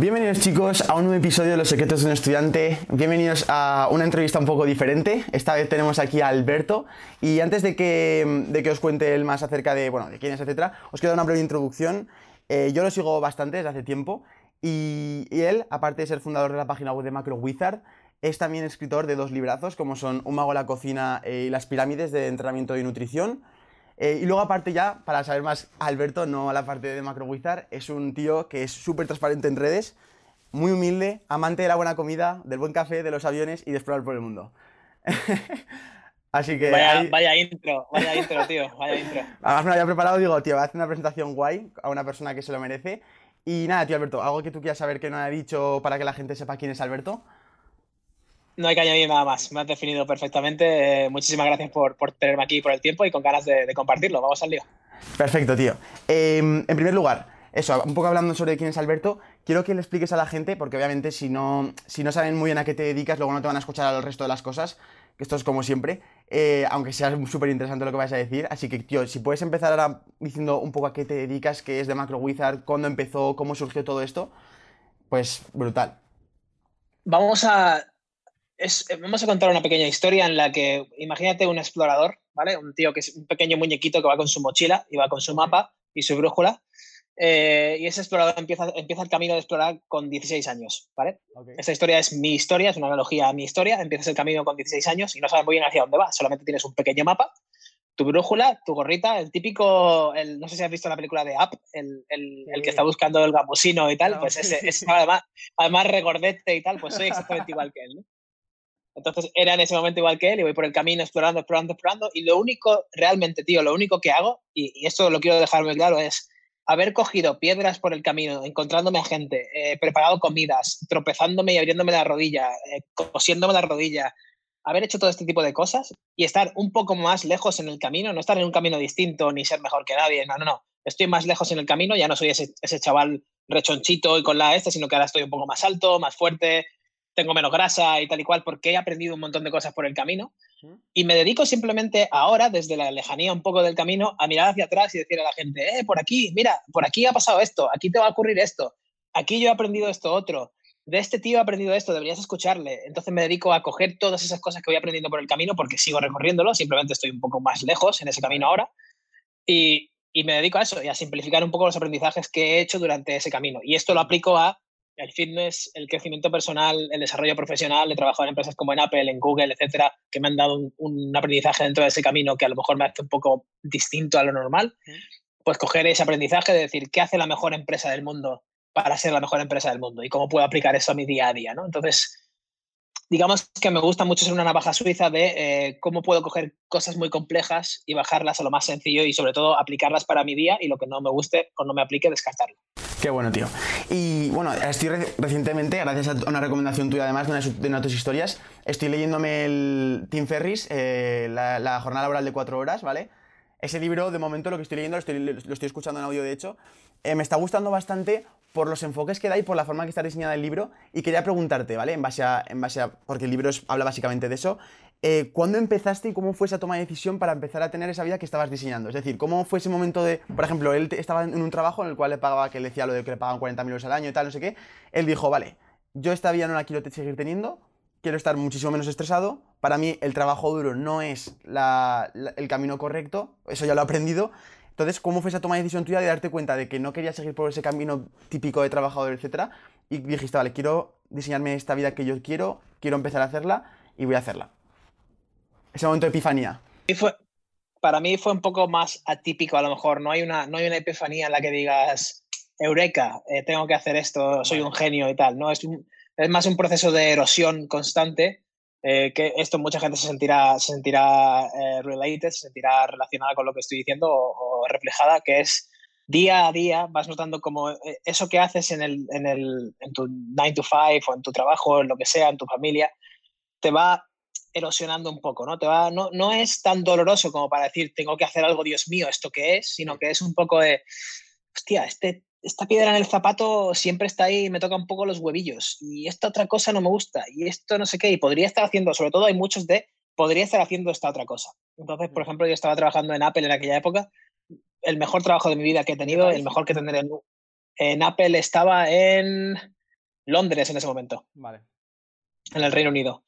Bienvenidos chicos a un nuevo episodio de Los Secretos de un Estudiante. Bienvenidos a una entrevista un poco diferente. Esta vez tenemos aquí a Alberto. Y antes de que, de que os cuente él más acerca de, bueno, de quién es, etcétera, os quiero dar una breve introducción. Eh, yo lo sigo bastante desde hace tiempo y, él, aparte de ser fundador de la página web de Macro Wizard, es también escritor de dos librazos como son Un mago a la cocina eh, y Las pirámides de entrenamiento y nutrición. Eh, y luego aparte ya, para saber más, Alberto, no la parte de Macro Wizard, es un tío que es súper transparente en redes, muy humilde, amante de la buena comida, del buen café, de los aviones y de explorar por el mundo. Así que. Vaya, intro, vaya intro, tío, vaya intro. Además me lo había preparado, digo, tío, voy a hacer una presentación guay a una persona que se lo merece. Y nada, tío, Alberto, algo que tú quieras saber que no haya dicho para que la gente sepa quién es Alberto. No hay que añadir nada más, me has definido perfectamente. Eh, muchísimas gracias por, tenerme aquí por el tiempo y con ganas de, compartirlo. Vamos al lío. Perfecto, tío. Em, en primer lugar, eso, un poco hablando sobre quién es Alberto, quiero que le expliques a la gente, porque obviamente si no, si no saben muy bien a qué te dedicas, luego no te van a escuchar al resto de las cosas que esto es como siempre, eh, aunque sea súper interesante lo que vais a decir. Así que, tío, si puedes empezar ahora diciendo un poco a qué te dedicas, qué es de Macro Wizard, cuándo empezó, cómo surgió todo esto, pues brutal. Vamos a, vamos a contar una pequeña historia en la que, imagínate un explorador, ¿vale? Un tío que es un pequeño muñequito que va con su mochila y va con su mapa y su brújula eh, y ese explorador empieza, empieza el camino de explorar con 16 años, ¿vale? Esta historia es mi historia, es una analogía a mi historia. Empiezas el camino con 16 años y no sabes muy bien hacia dónde vas, solamente tienes un pequeño mapa, tu brújula, tu gorrita, el típico, el, no sé si has visto la película de Up, el, el, el que está buscando el gambusino y tal, pues ese, es además, además regordete y tal, pues soy exactamente igual que él, ¿no? Entonces era en ese momento igual que él y voy por el camino explorando, explorando, explorando y lo único, realmente, tío, lo único que hago, y, esto lo quiero dejar muy claro, es haber cogido piedras por el camino, encontrándome a gente, eh, preparado comidas, tropezándome y abriéndome la rodilla, eh, cosiéndome la rodilla, haber hecho todo este tipo de cosas y estar un poco más lejos en el camino, no estar en un camino distinto ni ser mejor que nadie, no, no, no. Estoy más lejos en el camino, ya no soy ese, ese chaval rechonchito y con la este, sino que ahora estoy un poco más alto, más fuerte, tengo menos grasa y tal y cual, porque he aprendido un montón de cosas por el camino. Y me dedico simplemente ahora, desde la lejanía un poco del camino, a mirar hacia atrás y decir a la gente, eh, por aquí, mira, por aquí ha pasado esto, aquí te va a ocurrir esto, aquí yo he aprendido esto otro, de este tío he aprendido esto, deberías escucharle. Entonces me dedico a coger todas esas cosas que voy aprendiendo por el camino porque sigo recorriéndolo, simplemente estoy un poco más lejos en ese camino ahora. Y, y me dedico a eso y a simplificar un poco los aprendizajes que he hecho durante ese camino. Y esto lo aplico a el fitness, el crecimiento personal, el desarrollo profesional. He trabajado en empresas como en Apple, en Google, etcétera, que me han dado un, aprendizaje dentro de ese camino que a lo mejor me hace un poco distinto a lo normal. Pues coger ese aprendizaje de decir qué hace la mejor empresa del mundo para ser la mejor empresa del mundo y cómo puedo aplicar eso a mi día a día, ¿no? Entonces, digamos que me gusta mucho ser una navaja suiza de eh, cómo puedo coger cosas muy complejas y bajarlas a lo más sencillo y sobre todo aplicarlas para mi día y lo que no me guste o no me aplique, descartarlo. Qué bueno, tío. Y bueno, estoy recientemente, gracias a una recomendación tuya además de una de tus historias, estoy leyéndome el Tim Ferris, eh, la, jornada laboral de cuatro horas, ¿vale? Ese libro, de momento, lo que estoy leyendo, lo estoy, lo estoy escuchando en audio, de hecho, eh, me está gustando bastante por los enfoques que da y por la forma que está diseñada el libro. Y quería preguntarte, ¿vale? En base a, en base a porque el libro habla básicamente de eso. Eh, ¿Cuándo empezaste y cómo fue esa toma de decisión para empezar a tener esa vida que estabas diseñando? Es decir, ¿cómo fue ese momento de, por ejemplo, él estaba en un trabajo en el cual le pagaba, que le decía lo de que le pagaban 40.000 euros al año y tal, no sé qué. Él dijo, vale, yo esta vida no la quiero seguir teniendo, quiero estar muchísimo menos estresado. Para mí el trabajo duro no es el camino correcto, eso ya lo he aprendido. Entonces, ¿cómo fue esa toma de decisión tuya de darte cuenta de que no querías seguir por ese camino típico de trabajador, etcétera? Y dijiste, vale, quiero diseñarme esta vida que yo quiero, quiero empezar a hacerla y voy a hacerla. Ese momento de epifanía. Y fue, para mí fue un poco más atípico, a lo mejor. No hay una, no hay una epifanía en la que digas, Eureka, eh, tengo que hacer esto, soy un genio y tal. No, es, es más un proceso de erosión constante eh, que esto mucha gente se sentirá, se sentirá eh, related, se sentirá relacionada con lo que estoy diciendo o, reflejada, que es día a día vas notando como eh, eso que haces en, el, en, el, en tu 9 to 5 o en tu trabajo, en lo que sea, en tu familia, te va erosionando un poco, ¿no? Te va, no, no es tan doloroso como para decir, tengo que hacer algo, Dios mío, ¿esto qué es? Sino que es un poco de, hostia, este, esta piedra en el zapato siempre está ahí y me toca un poco los huevillos. Y esta otra cosa no me gusta. Y esto no sé qué. Y podría estar haciendo, sobre todo hay muchos de, podría estar haciendo esta otra cosa. Entonces, por ejemplo, yo estaba trabajando en Apple en aquella época. El mejor trabajo de mi vida que he tenido, el mejor que tendré en, en Apple estaba en Londres en ese momento. Vale. En el Reino Unido.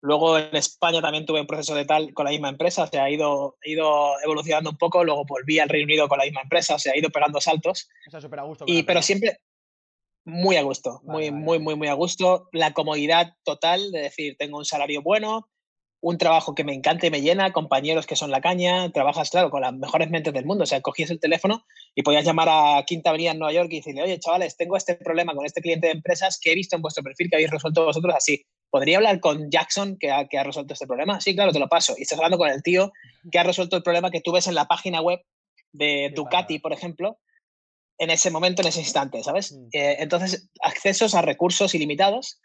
Luego en España también tuve un proceso de tal con la misma empresa, se ha ido, ido evolucionando un poco, luego volví al Reino Unido con la misma empresa, se ha ido pegando saltos. Eso súper a gusto. Y, pero siempre muy a gusto, muy, muy, muy, muy a gusto. La comodidad total de decir, tengo un salario bueno, un trabajo que me encanta y me llena, compañeros que son la caña, trabajas, claro, con las mejores mentes del mundo. O sea, cogías el teléfono y podías llamar a Quinta Avenida en Nueva York y decirle, oye, chavales, tengo este problema con este cliente de empresas que he visto en vuestro perfil que habéis resuelto vosotros así. ¿Podría hablar con Jackson que ha, que ha resuelto este problema? Sí, claro, te lo paso. Y estás hablando con el tío que ha resuelto el problema que tú ves en la página web de Ducati, por ejemplo, en ese momento, en ese instante, ¿sabes? Mm. Eh, entonces, accesos a recursos ilimitados,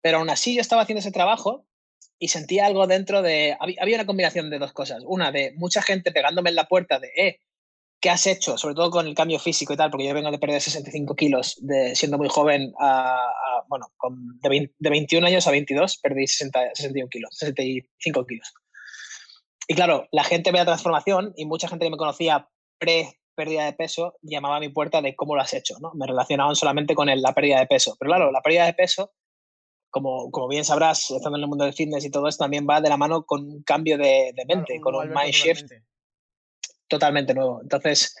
pero aún así yo estaba haciendo ese trabajo y sentía algo dentro de... Había una combinación de dos cosas. Una de mucha gente pegándome en la puerta de, eh, ¿qué has hecho? Sobre todo con el cambio físico y tal, porque yo vengo de perder 65 kilos de, siendo muy joven a, bueno, con, de, 21 años a 22 perdí 60, 61 kilos, 65 kilos. Y claro, la gente ve la transformación y mucha gente que me conocía pre pérdida de peso llamaba a mi puerta de cómo lo has hecho, ¿no? Me relacionaban solamente con la pérdida de peso. Pero claro, la pérdida de peso como, como bien sabrás, estando en el mundo del fitness y todo esto, también va de la mano con un cambio de, de mente, con un mind shift totalmente nuevo. Entonces,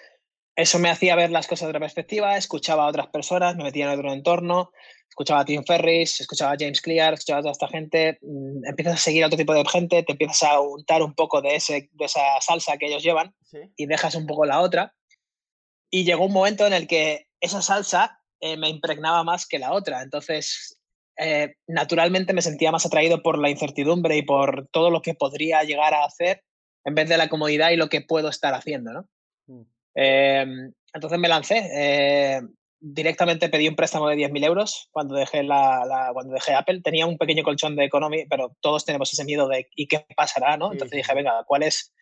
eso me hacía ver las cosas de otra perspectiva, escuchaba a otras personas, me metía en otro entorno, escuchaba a Tim Ferris, escuchaba a James Clear, escuchaba a toda esta gente, mm, empiezas a seguir a otro tipo de gente, te empiezas a untar un poco de, ese, de esa salsa que ellos llevan y dejas un poco la otra. Y llegó un momento en el que esa salsa eh, me impregnaba más que la otra. Entonces, eh, naturalmente me sentía más atraído por la incertidumbre y por todo lo que podría llegar a hacer en vez de la comodidad y lo que puedo estar haciendo, ¿no? Mm. Em, entonces me lancé. Eh, directamente pedí un préstamo de 10.000 euros cuando dejé, la, cuando dejé Apple. Tenía un pequeño colchón de economía, pero todos tenemos ese miedo de ¿y qué pasará? ¿no? Entonces dije, venga, ¿cuál es,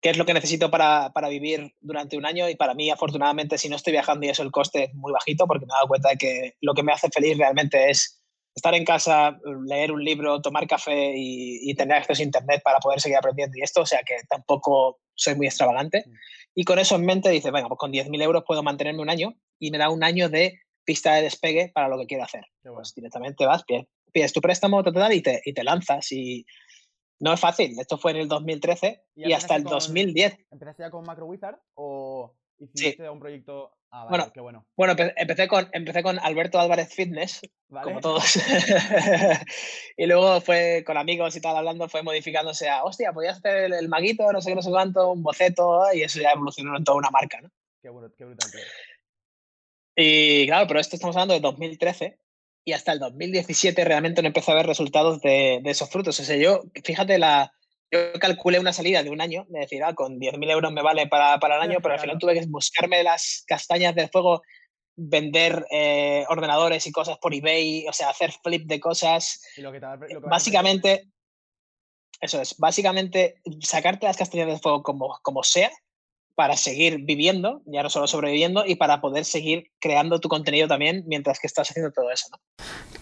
¿qué es lo que necesito para, para, vivir durante un año? Y para mí, afortunadamente, si no estoy viajando y eso, el coste es muy bajito porque me he dado cuenta de que lo que me hace feliz realmente es estar en casa, leer un libro, tomar café y, tener acceso a Internet para poder seguir aprendiendo y esto, o sea que tampoco soy muy extravagante. Mm. Y con eso en mente dice, venga, pues con 10.000 euros puedo mantenerme un año y me da un año de pista de despegue para lo que quiero hacer. Pues directamente vas, pides, tu préstamo total y te, y te lanzas. Y no es fácil, esto fue en el 2013 y, hasta el 2010. ¿Empezaste ya con Macro Wizard o hiciste un proyecto Ah, bueno, qué bueno. Bueno, empecé con, empecé con Alberto Álvarez Fitness, como todos. y luego fue con amigos y tal hablando, fue modificándose a, hostia, podías hacer el, maguito, no sé qué, no sé cuánto, un boceto, y eso ya evolucionó en toda una marca, ¿no? Qué, bueno, qué brutal. Y claro, pero esto estamos hablando de 2013 y hasta el 2017 realmente no empecé a ver resultados de, de esos frutos. O sea, yo, fíjate la, yo calculé una salida de un año, de decir, ah, con 10.000 euros me vale para, para el año, pero al final tuve que buscarme las castañas del fuego, vender eh, ordenadores y cosas por eBay, o sea, hacer flip de cosas. básicamente, eso es, básicamente sacarte las castañas del fuego como, como sea para seguir viviendo, ya no solo sobreviviendo, y para poder seguir creando tu contenido también mientras que estás haciendo todo eso.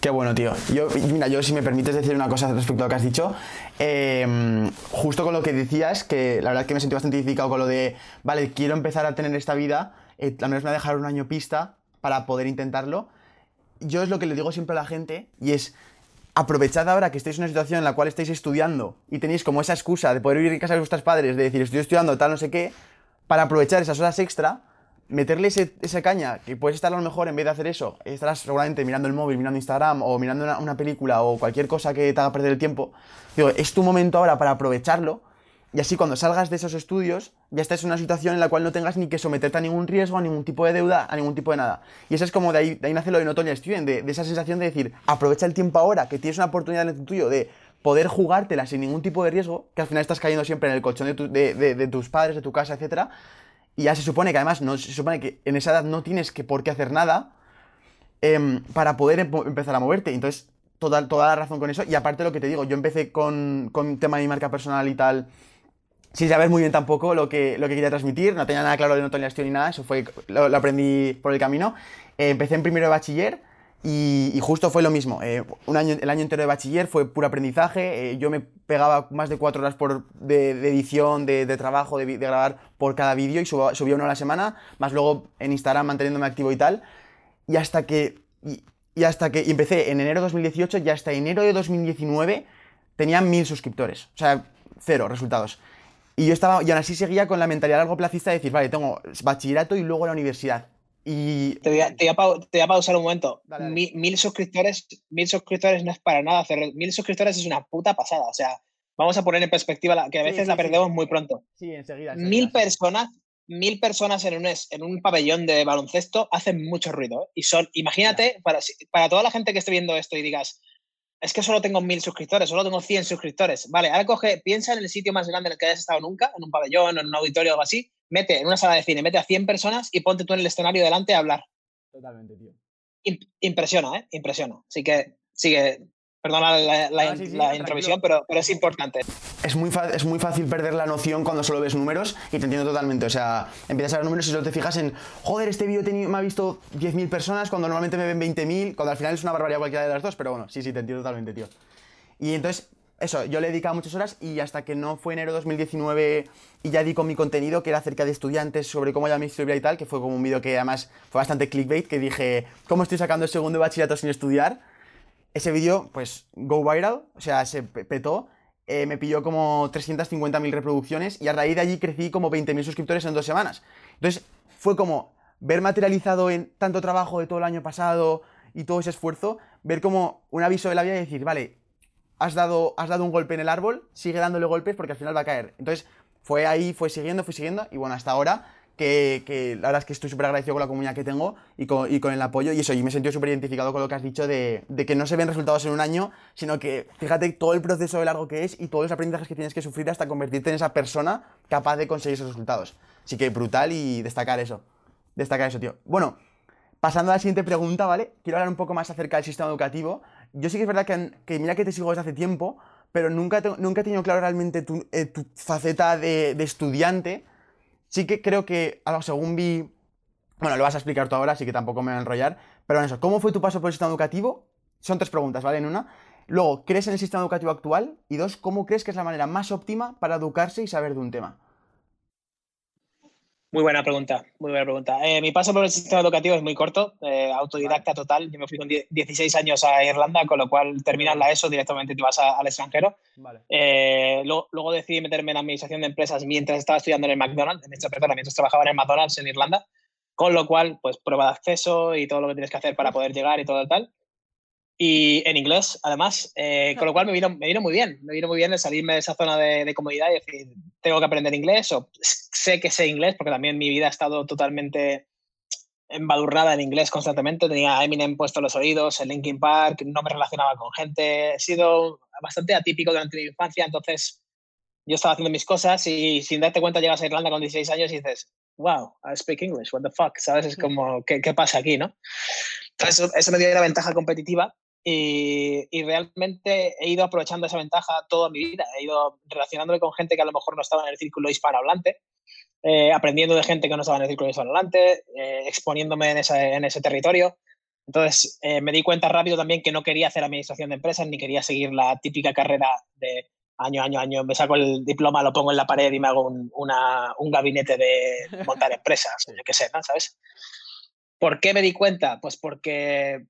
Qué bueno, tío. Yo, mira, yo si me permites decir una cosa respecto a lo que has dicho, em, justo con lo que decías, que la verdad es que me sentí bastante identificado con lo de, vale, quiero empezar a tener esta vida, eh, al menos me voy a dejar un año pista para poder intentarlo. Yo es lo que le digo siempre a la gente, y es, aprovechad ahora que estáis en una situación en la cual estáis estudiando y tenéis como esa excusa de poder vivir en casa de vuestros padres, de decir, estoy estudiando tal, no sé qué, para aprovechar esas horas extra, meterle esa caña, que puedes estar a lo mejor en vez de hacer eso, estarás seguramente mirando el móvil, mirando Instagram o mirando una, película o cualquier cosa que te haga perder el tiempo. Digo, es tu momento ahora para aprovecharlo y así cuando salgas de esos estudios ya estás en una situación en la cual no tengas ni que someterte a ningún riesgo, a ningún tipo de deuda, a ningún tipo de nada. Y eso es como de ahí, de ahí nace lo de Notonia Student, de, de esa sensación de decir, aprovecha el tiempo ahora, que tienes una oportunidad en el tuyo de poder jugártela sin ningún tipo de riesgo, que al final estás cayendo siempre en el colchón de, tus padres, de tu casa, etc. Y ya se supone que además no, se supone que en esa edad no tienes que por qué hacer nada em, para poder empezar a moverte. Entonces, toda, toda la razón con eso. Y aparte lo que te digo, yo empecé con, con tema de mi marca personal y tal, sin saber muy bien tampoco lo que, lo que quería transmitir, no tenía nada claro de no tener ni nada, eso fue, lo, aprendí por el camino. Eh, empecé en primero de bachiller y, justo fue lo mismo. Eh, un año, el año entero de bachiller fue puro aprendizaje, eh, yo me pegaba más de cuatro horas por, de, edición, de, trabajo, de, grabar por cada vídeo y subía uno a la semana, más luego en Instagram manteniéndome activo y tal. Y hasta que, y, hasta que empecé en enero de 2018 y hasta enero de 2019 tenía mil suscriptores. O sea, cero resultados. Y yo estaba, y aún así seguía con la mentalidad largo plazista de decir, vale, tengo bachillerato y luego la universidad. Y... Te voy a, te voy a, pausar un momento. Mil, suscriptores, mil suscriptores no es para nada hacer. Mil suscriptores es una puta pasada. O sea, vamos a poner en perspectiva que a veces la perdemos muy pronto. Sí, enseguida. Mil personas, mil personas en un, en un pabellón de baloncesto hacen mucho ruido. ¿eh? Y son, imagínate, para, para toda la gente que esté viendo esto y digas, es que solo tengo mil suscriptores, solo tengo 100 suscriptores. Vale, ahora coge, piensa en el sitio más grande en el que hayas estado nunca, en un pabellón, en un auditorio o algo así, mete en una sala de cine, mete a 100 personas y ponte tú en el escenario delante a hablar. Totalmente, tío. impresiona, ¿eh? Impresiona. Así que sigue, Perdona la, la, intromisión, pero, pero, es importante. Es muy, es muy fácil perder la noción cuando solo ves números y te entiendo totalmente. O sea, empiezas a ver números y solo te fijas en, joder, este vídeo me ha visto 10.000 personas cuando normalmente me ven 20.000, cuando al final es una barbaridad cualquiera de las dos, pero bueno, sí, sí, te entiendo totalmente, tío. Y entonces, eso, yo le he dedicado muchas horas y hasta que no fue enero de 2019 y ya di con mi contenido, que era acerca de estudiantes, sobre cómo ya mi historia y tal, que fue como un vídeo que además fue bastante clickbait, que dije, ¿cómo estoy sacando el segundo de bachillerato sin estudiar? Ese vídeo, pues, go viral, o sea, se petó. Eh, me pilló como 350.000 reproducciones y a raíz de allí crecí como 20.000 suscriptores en dos semanas. Entonces, fue como ver materializado en tanto trabajo de todo el año pasado y todo ese esfuerzo, ver como un aviso de la vida y decir, vale, has dado, has dado un golpe en el árbol, sigue dándole golpes porque al final va a caer. Entonces, fue ahí, fue siguiendo, fue siguiendo y bueno, hasta ahora que, la verdad es que estoy súper agradecido con la comunidad que tengo y con, y con, el apoyo y eso, y me he sentido súper identificado con lo que has dicho de, de, que no se ven resultados en un año, sino que fíjate todo el proceso de largo que es y todos los aprendizajes que tienes que sufrir hasta convertirte en esa persona capaz de conseguir esos resultados. Así que brutal y destacar eso. Destacar eso, tío. Bueno, pasando a la siguiente pregunta, ¿vale? Quiero hablar un poco más acerca del sistema educativo. Yo sí que es verdad que, que mira que te sigo desde hace tiempo, pero nunca, nunca he tenido claro realmente tu, eh, tu faceta de, de estudiante Sí que creo que, según vi, bueno, lo vas a explicar tú ahora, así que tampoco me voy a enrollar, pero en eso, ¿cómo fue tu paso por el sistema educativo? Son tres preguntas, ¿vale? En una. Luego, ¿crees en el sistema educativo actual? Y dos, ¿cómo crees que es la manera más óptima para educarse y saber de un tema? Muy buena pregunta, muy buena pregunta. Eh, mi paso por el sistema educativo es muy corto, eh, autodidacta total. Yo me fui con 16 años a Irlanda, con lo cual terminas la ESO directamente te vas al extranjero. Eh, luego, decidí meterme en administración de empresas mientras estaba estudiando en el McDonald's, en esta, perdona, mientras trabajaba en el McDonald's en Irlanda, con lo cual, pues prueba de acceso y todo lo que tienes que hacer para poder llegar y todo el tal y en inglés, además, eh, con lo cual me vino, me vino muy bien, me vino muy bien el salirme de esa zona de, de, comodidad y decir, tengo que aprender inglés o sé que sé inglés, porque también mi vida ha estado totalmente embadurnada en inglés constantemente, tenía Eminem puesto en los oídos, el Linkin Park, no me relacionaba con gente, he sido bastante atípico durante mi infancia, entonces yo estaba haciendo mis cosas y sin darte cuenta llegas a Irlanda con 16 años y dices, wow, I speak English, what the fuck, ¿sabes? Es como, ¿qué, qué pasa aquí, no? Entonces eso me dio una ventaja competitiva y, realmente he ido aprovechando esa ventaja toda mi vida. He ido relacionándome con gente que a lo mejor no estaba en el círculo hispanohablante, eh, aprendiendo de gente que no estaba en el círculo hispanohablante, eh, exponiéndome en ese, en ese territorio. Entonces eh, me di cuenta rápido también que no quería hacer administración de empresas ni quería seguir la típica carrera de año, año, año. Me saco el diploma, lo pongo en la pared y me hago un, una, un gabinete de montar empresas, yo qué sé, ¿no? ¿sabes? ¿Por qué me di cuenta? Pues porque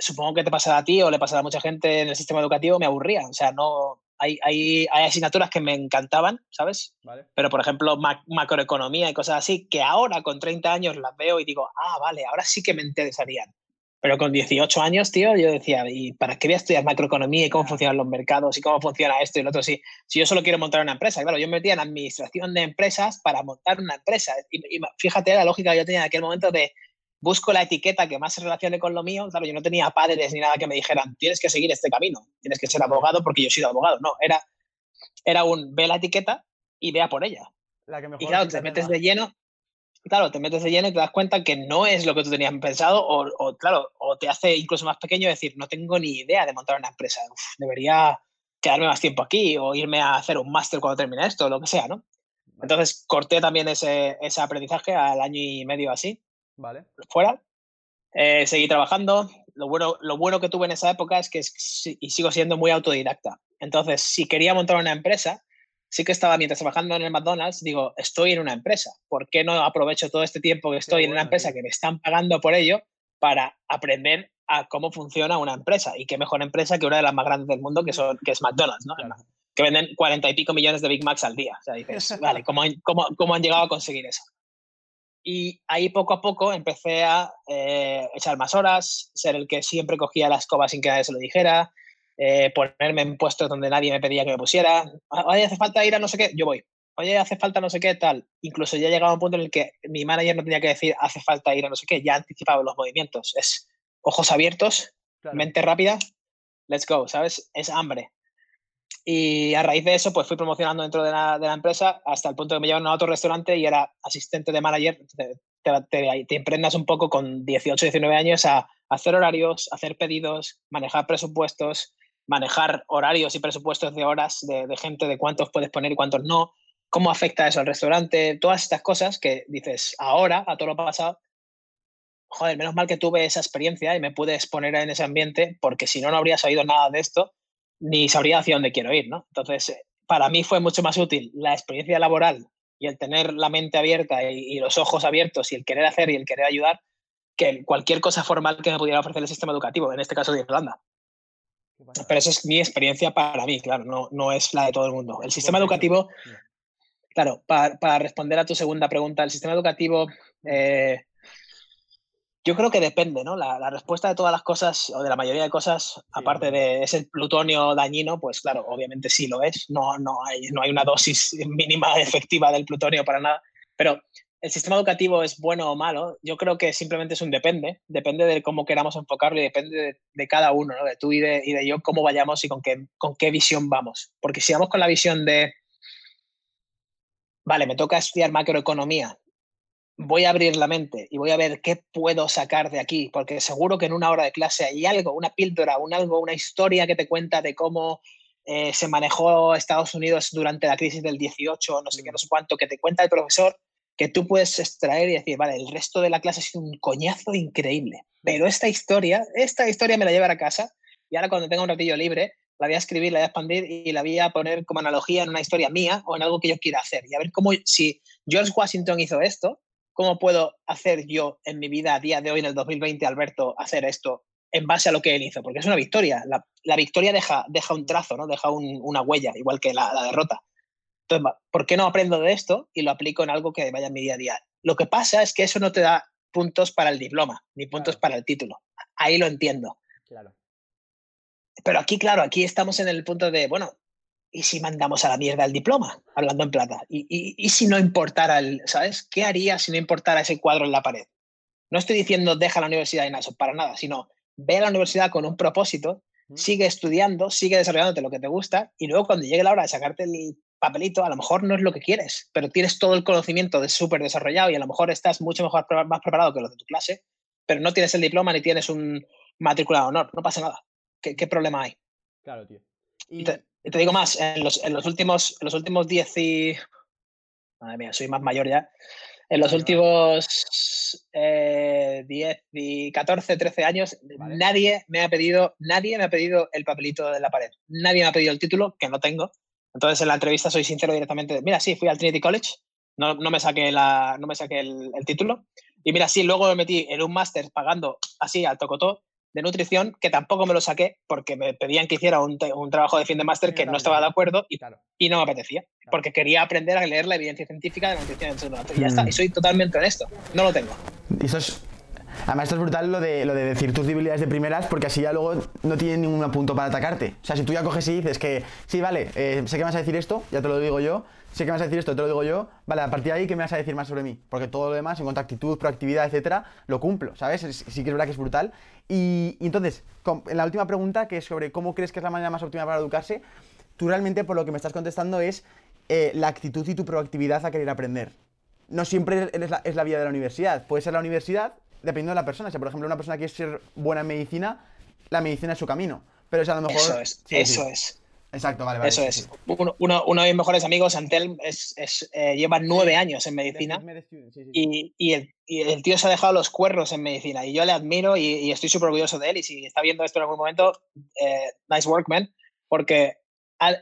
supongo que te pasará a ti o le pasará a mucha gente en el sistema educativo, me aburría. O sea, no. Hay, hay, hay asignaturas que me encantaban, ¿sabes? Pero, por ejemplo, macroeconomía y cosas así, que ahora con 30 años las veo y digo, ah, vale, ahora sí que me interesarían. Pero con 18 años, tío, yo decía, ¿y para qué voy a estudiar macroeconomía y cómo funcionan los mercados y cómo funciona esto y lo otro? Si, si yo solo quiero montar una empresa, claro, yo me metía en administración de empresas para montar una empresa. Y, y fíjate la lógica que yo tenía en aquel momento de busco la etiqueta que más se relacione con lo mío. Claro, yo no tenía padres ni nada que me dijeran, tienes que seguir este camino, tienes que ser abogado porque yo he sido abogado. No, era, era un ve la etiqueta y vea por ella. y claro, te metes de lleno, claro, te metes de lleno y te das cuenta que no es lo que tú tenías pensado o, claro, o te hace incluso más pequeño decir, no tengo ni idea de montar una empresa, debería quedarme más tiempo aquí o irme a hacer un máster cuando termine esto, o lo que sea, ¿no? Entonces corté también ese, ese aprendizaje al año y medio así. Vale. Fuera. Eh, seguí trabajando. Lo bueno, lo bueno que tuve en esa época es que y sigo siendo muy autodidacta. Entonces, si quería montar una empresa, sí que estaba mientras trabajando en el McDonald's, digo, estoy en una empresa. ¿Por qué no aprovecho todo este tiempo que estoy en una empresa que me están pagando por ello para aprender a cómo funciona una empresa? Y qué mejor empresa que una de las más grandes del mundo, que, son, que es McDonald's, ¿no? Que venden cuarenta y pico millones de Big Macs al día. O sea, dices, vale, ¿cómo, cómo, cómo han llegado a conseguir eso? Y ahí poco a poco empecé a eh, echar más horas, ser el que siempre cogía la escoba sin que nadie se lo dijera, eh, ponerme en puestos donde nadie me pedía que me pusiera. Oye, hace falta ir a no sé qué, yo voy. Oye, hace falta no sé qué, tal. Incluso ya llegaba a un punto en el que mi manager no tenía que decir hace falta ir a no sé qué, ya anticipaba los movimientos. Es ojos abiertos, mente rápida, let's go, ¿sabes? Es hambre. Y a raíz de eso, pues fui promocionando dentro de la, empresa hasta el punto que me llevaron a otro restaurante y era asistente de manager. Te, te, te, emprendas un poco con 18, 19 años a hacer horarios, hacer pedidos, manejar presupuestos, manejar horarios y presupuestos de horas de, de, gente, de cuántos puedes poner y cuántos no, cómo afecta eso al restaurante, todas estas cosas que dices ahora, a todo lo pasado, joder, menos mal que tuve esa experiencia y me pude exponer en ese ambiente, porque si no, no habría sabido nada de esto, ni sabría hacia dónde quiero ir, ¿no? Entonces, eh, para mí fue mucho más útil la experiencia laboral y el tener la mente abierta y, y los ojos abiertos y el querer hacer y el querer ayudar que cualquier cosa formal que me pudiera ofrecer el sistema educativo, en este caso de Irlanda. Pero esa es mi experiencia para mí, claro, no, no es la de todo el mundo. El sistema educativo, claro, para, para responder a tu segunda pregunta, el sistema educativo, eh, yo creo que depende, ¿no? La, la, respuesta de todas las cosas, o de la mayoría de cosas, aparte de ese plutonio dañino, pues claro, obviamente sí lo es. No, no, hay, no hay una dosis mínima efectiva del plutonio para nada. Pero el sistema educativo es bueno o malo, yo creo que simplemente es un depende, depende de cómo queramos enfocarlo y depende de, de cada uno, ¿no? de tú y de, y de, yo, cómo vayamos y con qué, con qué visión vamos. Porque si vamos con la visión de, vale, me toca estudiar macroeconomía, voy a abrir la mente y voy a ver qué puedo sacar de aquí, porque seguro que en una hora de clase hay algo, una píldora, un algo, una historia que te cuenta de cómo eh, se manejó Estados Unidos durante la crisis del 18, no sé qué, no sé cuánto, que te cuenta el profesor que tú puedes extraer y decir, vale, el resto de la clase ha sido un coñazo increíble, pero esta historia, esta historia me la llevaré a casa y ahora cuando tenga un ratillo libre, la voy a escribir, la voy a expandir y la voy a poner como analogía en una historia mía o en algo que yo quiera hacer. Y a ver cómo, si George Washington hizo esto, ¿cómo puedo hacer yo en mi vida a día de hoy, en el 2020, Alberto, hacer esto en base a lo que él hizo? Porque es una victoria. La, la victoria deja, deja un trazo, ¿no? deja un, una huella, igual que la, la derrota. Entonces, ¿por qué no aprendo de esto y lo aplico en algo que vaya en mi día a día? Lo que pasa es que eso no te da puntos para el diploma, ni puntos claro. para el título. Ahí lo entiendo. Claro. Pero aquí, claro, aquí estamos en el punto de, bueno, ¿y si mandamos a la mierda el diploma? Hablando en plata. ¿Y, y, y si no importara el, ¿sabes? ¿Qué haría si no importara ese cuadro en la pared? No estoy diciendo deja la universidad en eso, para nada, sino ve a la universidad con un propósito, sigue estudiando, sigue desarrollándote lo que te gusta y luego cuando llegue la hora de sacarte el papelito, a lo mejor no es lo que quieres, pero tienes todo el conocimiento de súper desarrollado y a lo mejor estás mucho mejor, más preparado que los de tu clase, pero no tienes el diploma ni tienes un matrícula de honor, no pasa nada. ¿Qué, qué problema hay? Claro, tío. Y... Te, te, digo más, en los, en los últimos en los últimos 10 y... Madre mía, soy más mayor ya. En los últimos eh, 10 y 14, 13 años, vale. nadie me ha pedido, nadie me ha pedido el papelito de la pared. Nadie me ha pedido el título, que no tengo. Entonces en la entrevista soy sincero directamente. Mira, sí, fui al Trinity College, no, no me saqué, la, no me saqué el, el, título. Y mira, sí, luego me metí en un máster pagando así al tocotó de nutrición, que tampoco me lo saqué porque me pedían que hiciera un, un trabajo de fin de máster que no estaba de acuerdo y, claro. y no me apetecía, claro. porque quería aprender a leer la evidencia científica de la nutrición en Y ya está, y soy totalmente honesto, no lo tengo. Y eso es Además, esto es brutal lo de, lo de decir tus debilidades de primeras, porque así ya luego no tienen ningún punto para atacarte. O sea, si tú ya coges y dices que, sí, vale, eh, sé que vas a decir esto, ya te lo digo yo, sé que vas a decir esto, te lo digo yo, vale, a partir de ahí, ¿qué me vas a decir más sobre mí? Porque todo lo demás, en cuanto a actitud, proactividad, etcétera, lo cumplo, ¿sabes? Sí que es verdad que es brutal. Y, y entonces, en la última pregunta, que es sobre cómo crees que es la manera más óptima para educarse, tú realmente, por lo que me estás contestando, es eh, la actitud y tu proactividad a querer aprender. no siempre es la, es la vía de la universidad. Puede ser la universidad dependiendo de la persona. Si, por ejemplo, una persona quiere ser buena en medicina, la medicina es su camino. Pero es a lo mejor. Eso es, eso es. Exacto, vale, vale. Eso es. Uno, uno, de mis mejores amigos, Antel, es, es eh, lleva nueve años en medicina y, y, el, y, el, tío se ha dejado los cuernos en medicina y yo le admiro y, estoy súper orgulloso de él y si está viendo esto en algún momento, eh, nice work, man, porque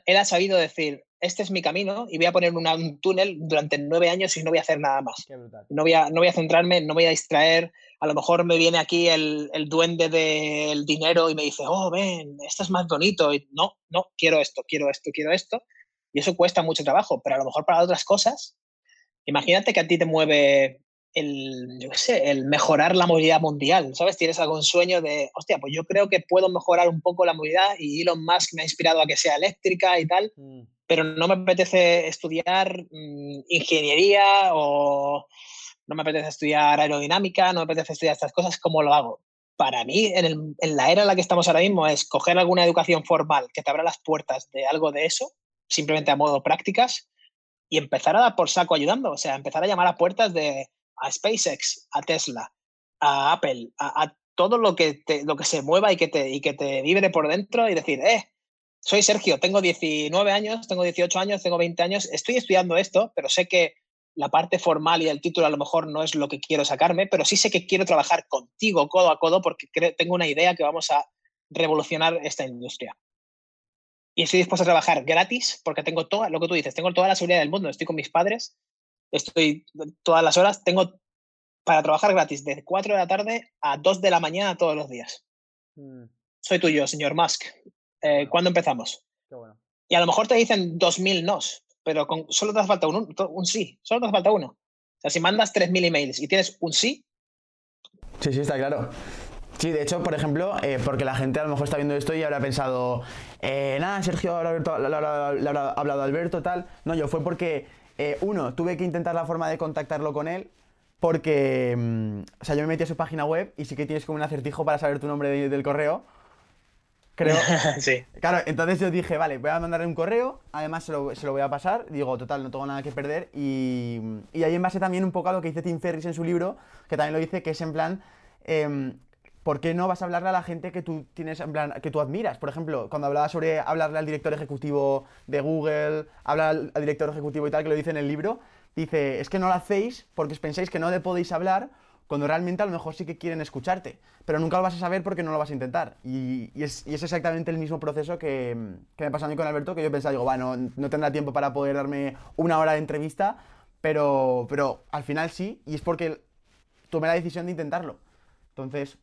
él ha sabido decir, este es mi camino y voy a poner un túnel durante nueve años y no voy a hacer nada más. No voy, a, no voy a centrarme, no voy a distraer. A lo mejor me viene aquí el, el duende del dinero y me dice, oh, ven, esto es más bonito. Y no, no, quiero esto, quiero esto, quiero esto. Y eso cuesta mucho trabajo, pero a lo mejor para otras cosas, imagínate que a ti te mueve el, yo qué sé, el mejorar la movilidad mundial, ¿sabes? Tienes algún sueño de, hostia, pues yo creo que puedo mejorar un poco la movilidad y Elon Musk me ha inspirado a que sea eléctrica y tal. Mm pero no me apetece estudiar mm, ingeniería o no me apetece estudiar aerodinámica, no me apetece estudiar estas cosas, ¿cómo lo hago? Para mí, en, la era en la que estamos ahora mismo, es coger alguna educación formal que te abra las puertas de algo de eso, simplemente a modo prácticas, y empezar a dar por saco ayudando, o sea, empezar a llamar a puertas de a SpaceX, a Tesla, a Apple, a, todo lo que, lo que se mueva y que, te, y que te vibre por dentro y decir, eh, soy Sergio, tengo 19 años, tengo 18 años, tengo 20 años, estoy estudiando esto, pero sé que la parte formal y el título a lo mejor no es lo que quiero sacarme, pero sí sé que quiero trabajar contigo codo a codo porque tengo una idea que vamos a revolucionar esta industria. Y estoy dispuesto a trabajar gratis porque tengo todo lo que tú dices, tengo toda la seguridad del mundo, estoy con mis padres, estoy todas las horas, tengo para trabajar gratis de 4 de la tarde a 2 de la mañana todos los días. Mm. Soy tuyo, señor Musk. Eh, ¿cuándo empezamos? Y a lo mejor te dicen 2.000 nos, pero con, solo te hace falta un, un, sí, solo te hace falta uno. O sea, si mandas 3.000 emails y tienes un sí. Sí, sí, está claro. Sí, de hecho, por ejemplo, eh, porque la gente a lo mejor está viendo esto y habrá pensado, eh, nada, Sergio le habrá hablado a Alberto, tal. No, yo fue porque, uno, tuve que intentar la forma de contactarlo con él, porque, mm, o sea, yo me metí a su página web y sí que tienes como un acertijo para saber tu nombre del correo creo. sí. Claro, entonces yo dije, vale, voy a mandarle un correo, además se lo, se lo, voy a pasar, digo, total, no tengo nada que perder. Y, y ahí en base también un poco a lo que dice Tim Ferris en su libro, que también lo dice, que es en plan, em, ¿por qué no vas a hablarle a la gente que tú tienes, en plan, que tú admiras? Por ejemplo, cuando hablaba sobre hablarle al director ejecutivo de Google, hablar al, al director ejecutivo y tal, que lo dice en el libro, dice, es que no lo hacéis porque pensáis que no le podéis hablar cuando realmente a lo mejor sí que quieren escucharte, pero nunca lo vas a saber porque no lo vas a intentar. Y, es, exactamente el mismo proceso que, me pasó a mí con Alberto, que yo pensaba, digo, bueno, no tendrá tiempo para poder darme una hora de entrevista, pero, pero al final sí, y es porque tomé la decisión de intentarlo. Entonces...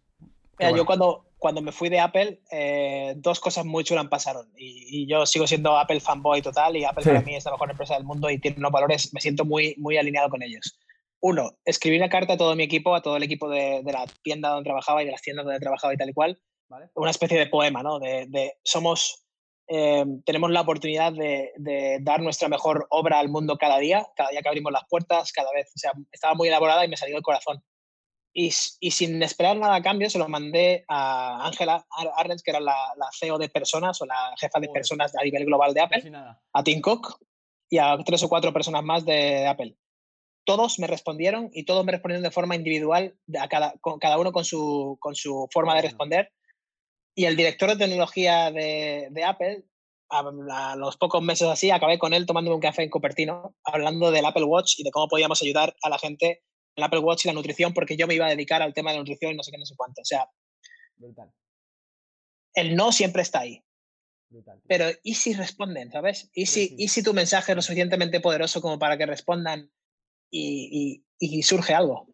Mira, yo cuando, cuando me fui de Apple, eh, dos cosas muy chulas pasaron. Y, yo sigo siendo Apple fanboy total y Apple para mí es la mejor empresa del mundo y tiene unos valores, me siento muy, muy alineado con ellos uno, escribí una carta a todo mi equipo, a todo el equipo de, la tienda donde trabajaba y de las tiendas donde trabajaba y tal y cual. Una especie de poema, ¿no? De, somos, eh, tenemos la oportunidad de, dar nuestra mejor obra al mundo cada día, cada día que abrimos las puertas, cada vez. O sea, estaba muy elaborada y me salió del corazón. Y, sin esperar nada a cambio, se lo mandé a Ángela Arnett, que era la, CEO de personas o la jefa de personas a nivel global de Apple, a Tim Cook y a tres o cuatro personas más de Apple todos me respondieron y todos me respondieron de forma individual, a cada, cada uno con su, con su forma de responder. Y el director de tecnología de, de Apple, a, los pocos meses así, acabé con él tomándome un café en Cupertino, hablando del Apple Watch y de cómo podíamos ayudar a la gente el Apple Watch y la nutrición, porque yo me iba a dedicar al tema de la nutrición y no sé qué, no sé cuánto. O sea, el no siempre está ahí. Pero ¿y si responden, sabes? ¿Y si, ¿Y si tu mensaje es lo suficientemente poderoso como para que respondan y, surge algo.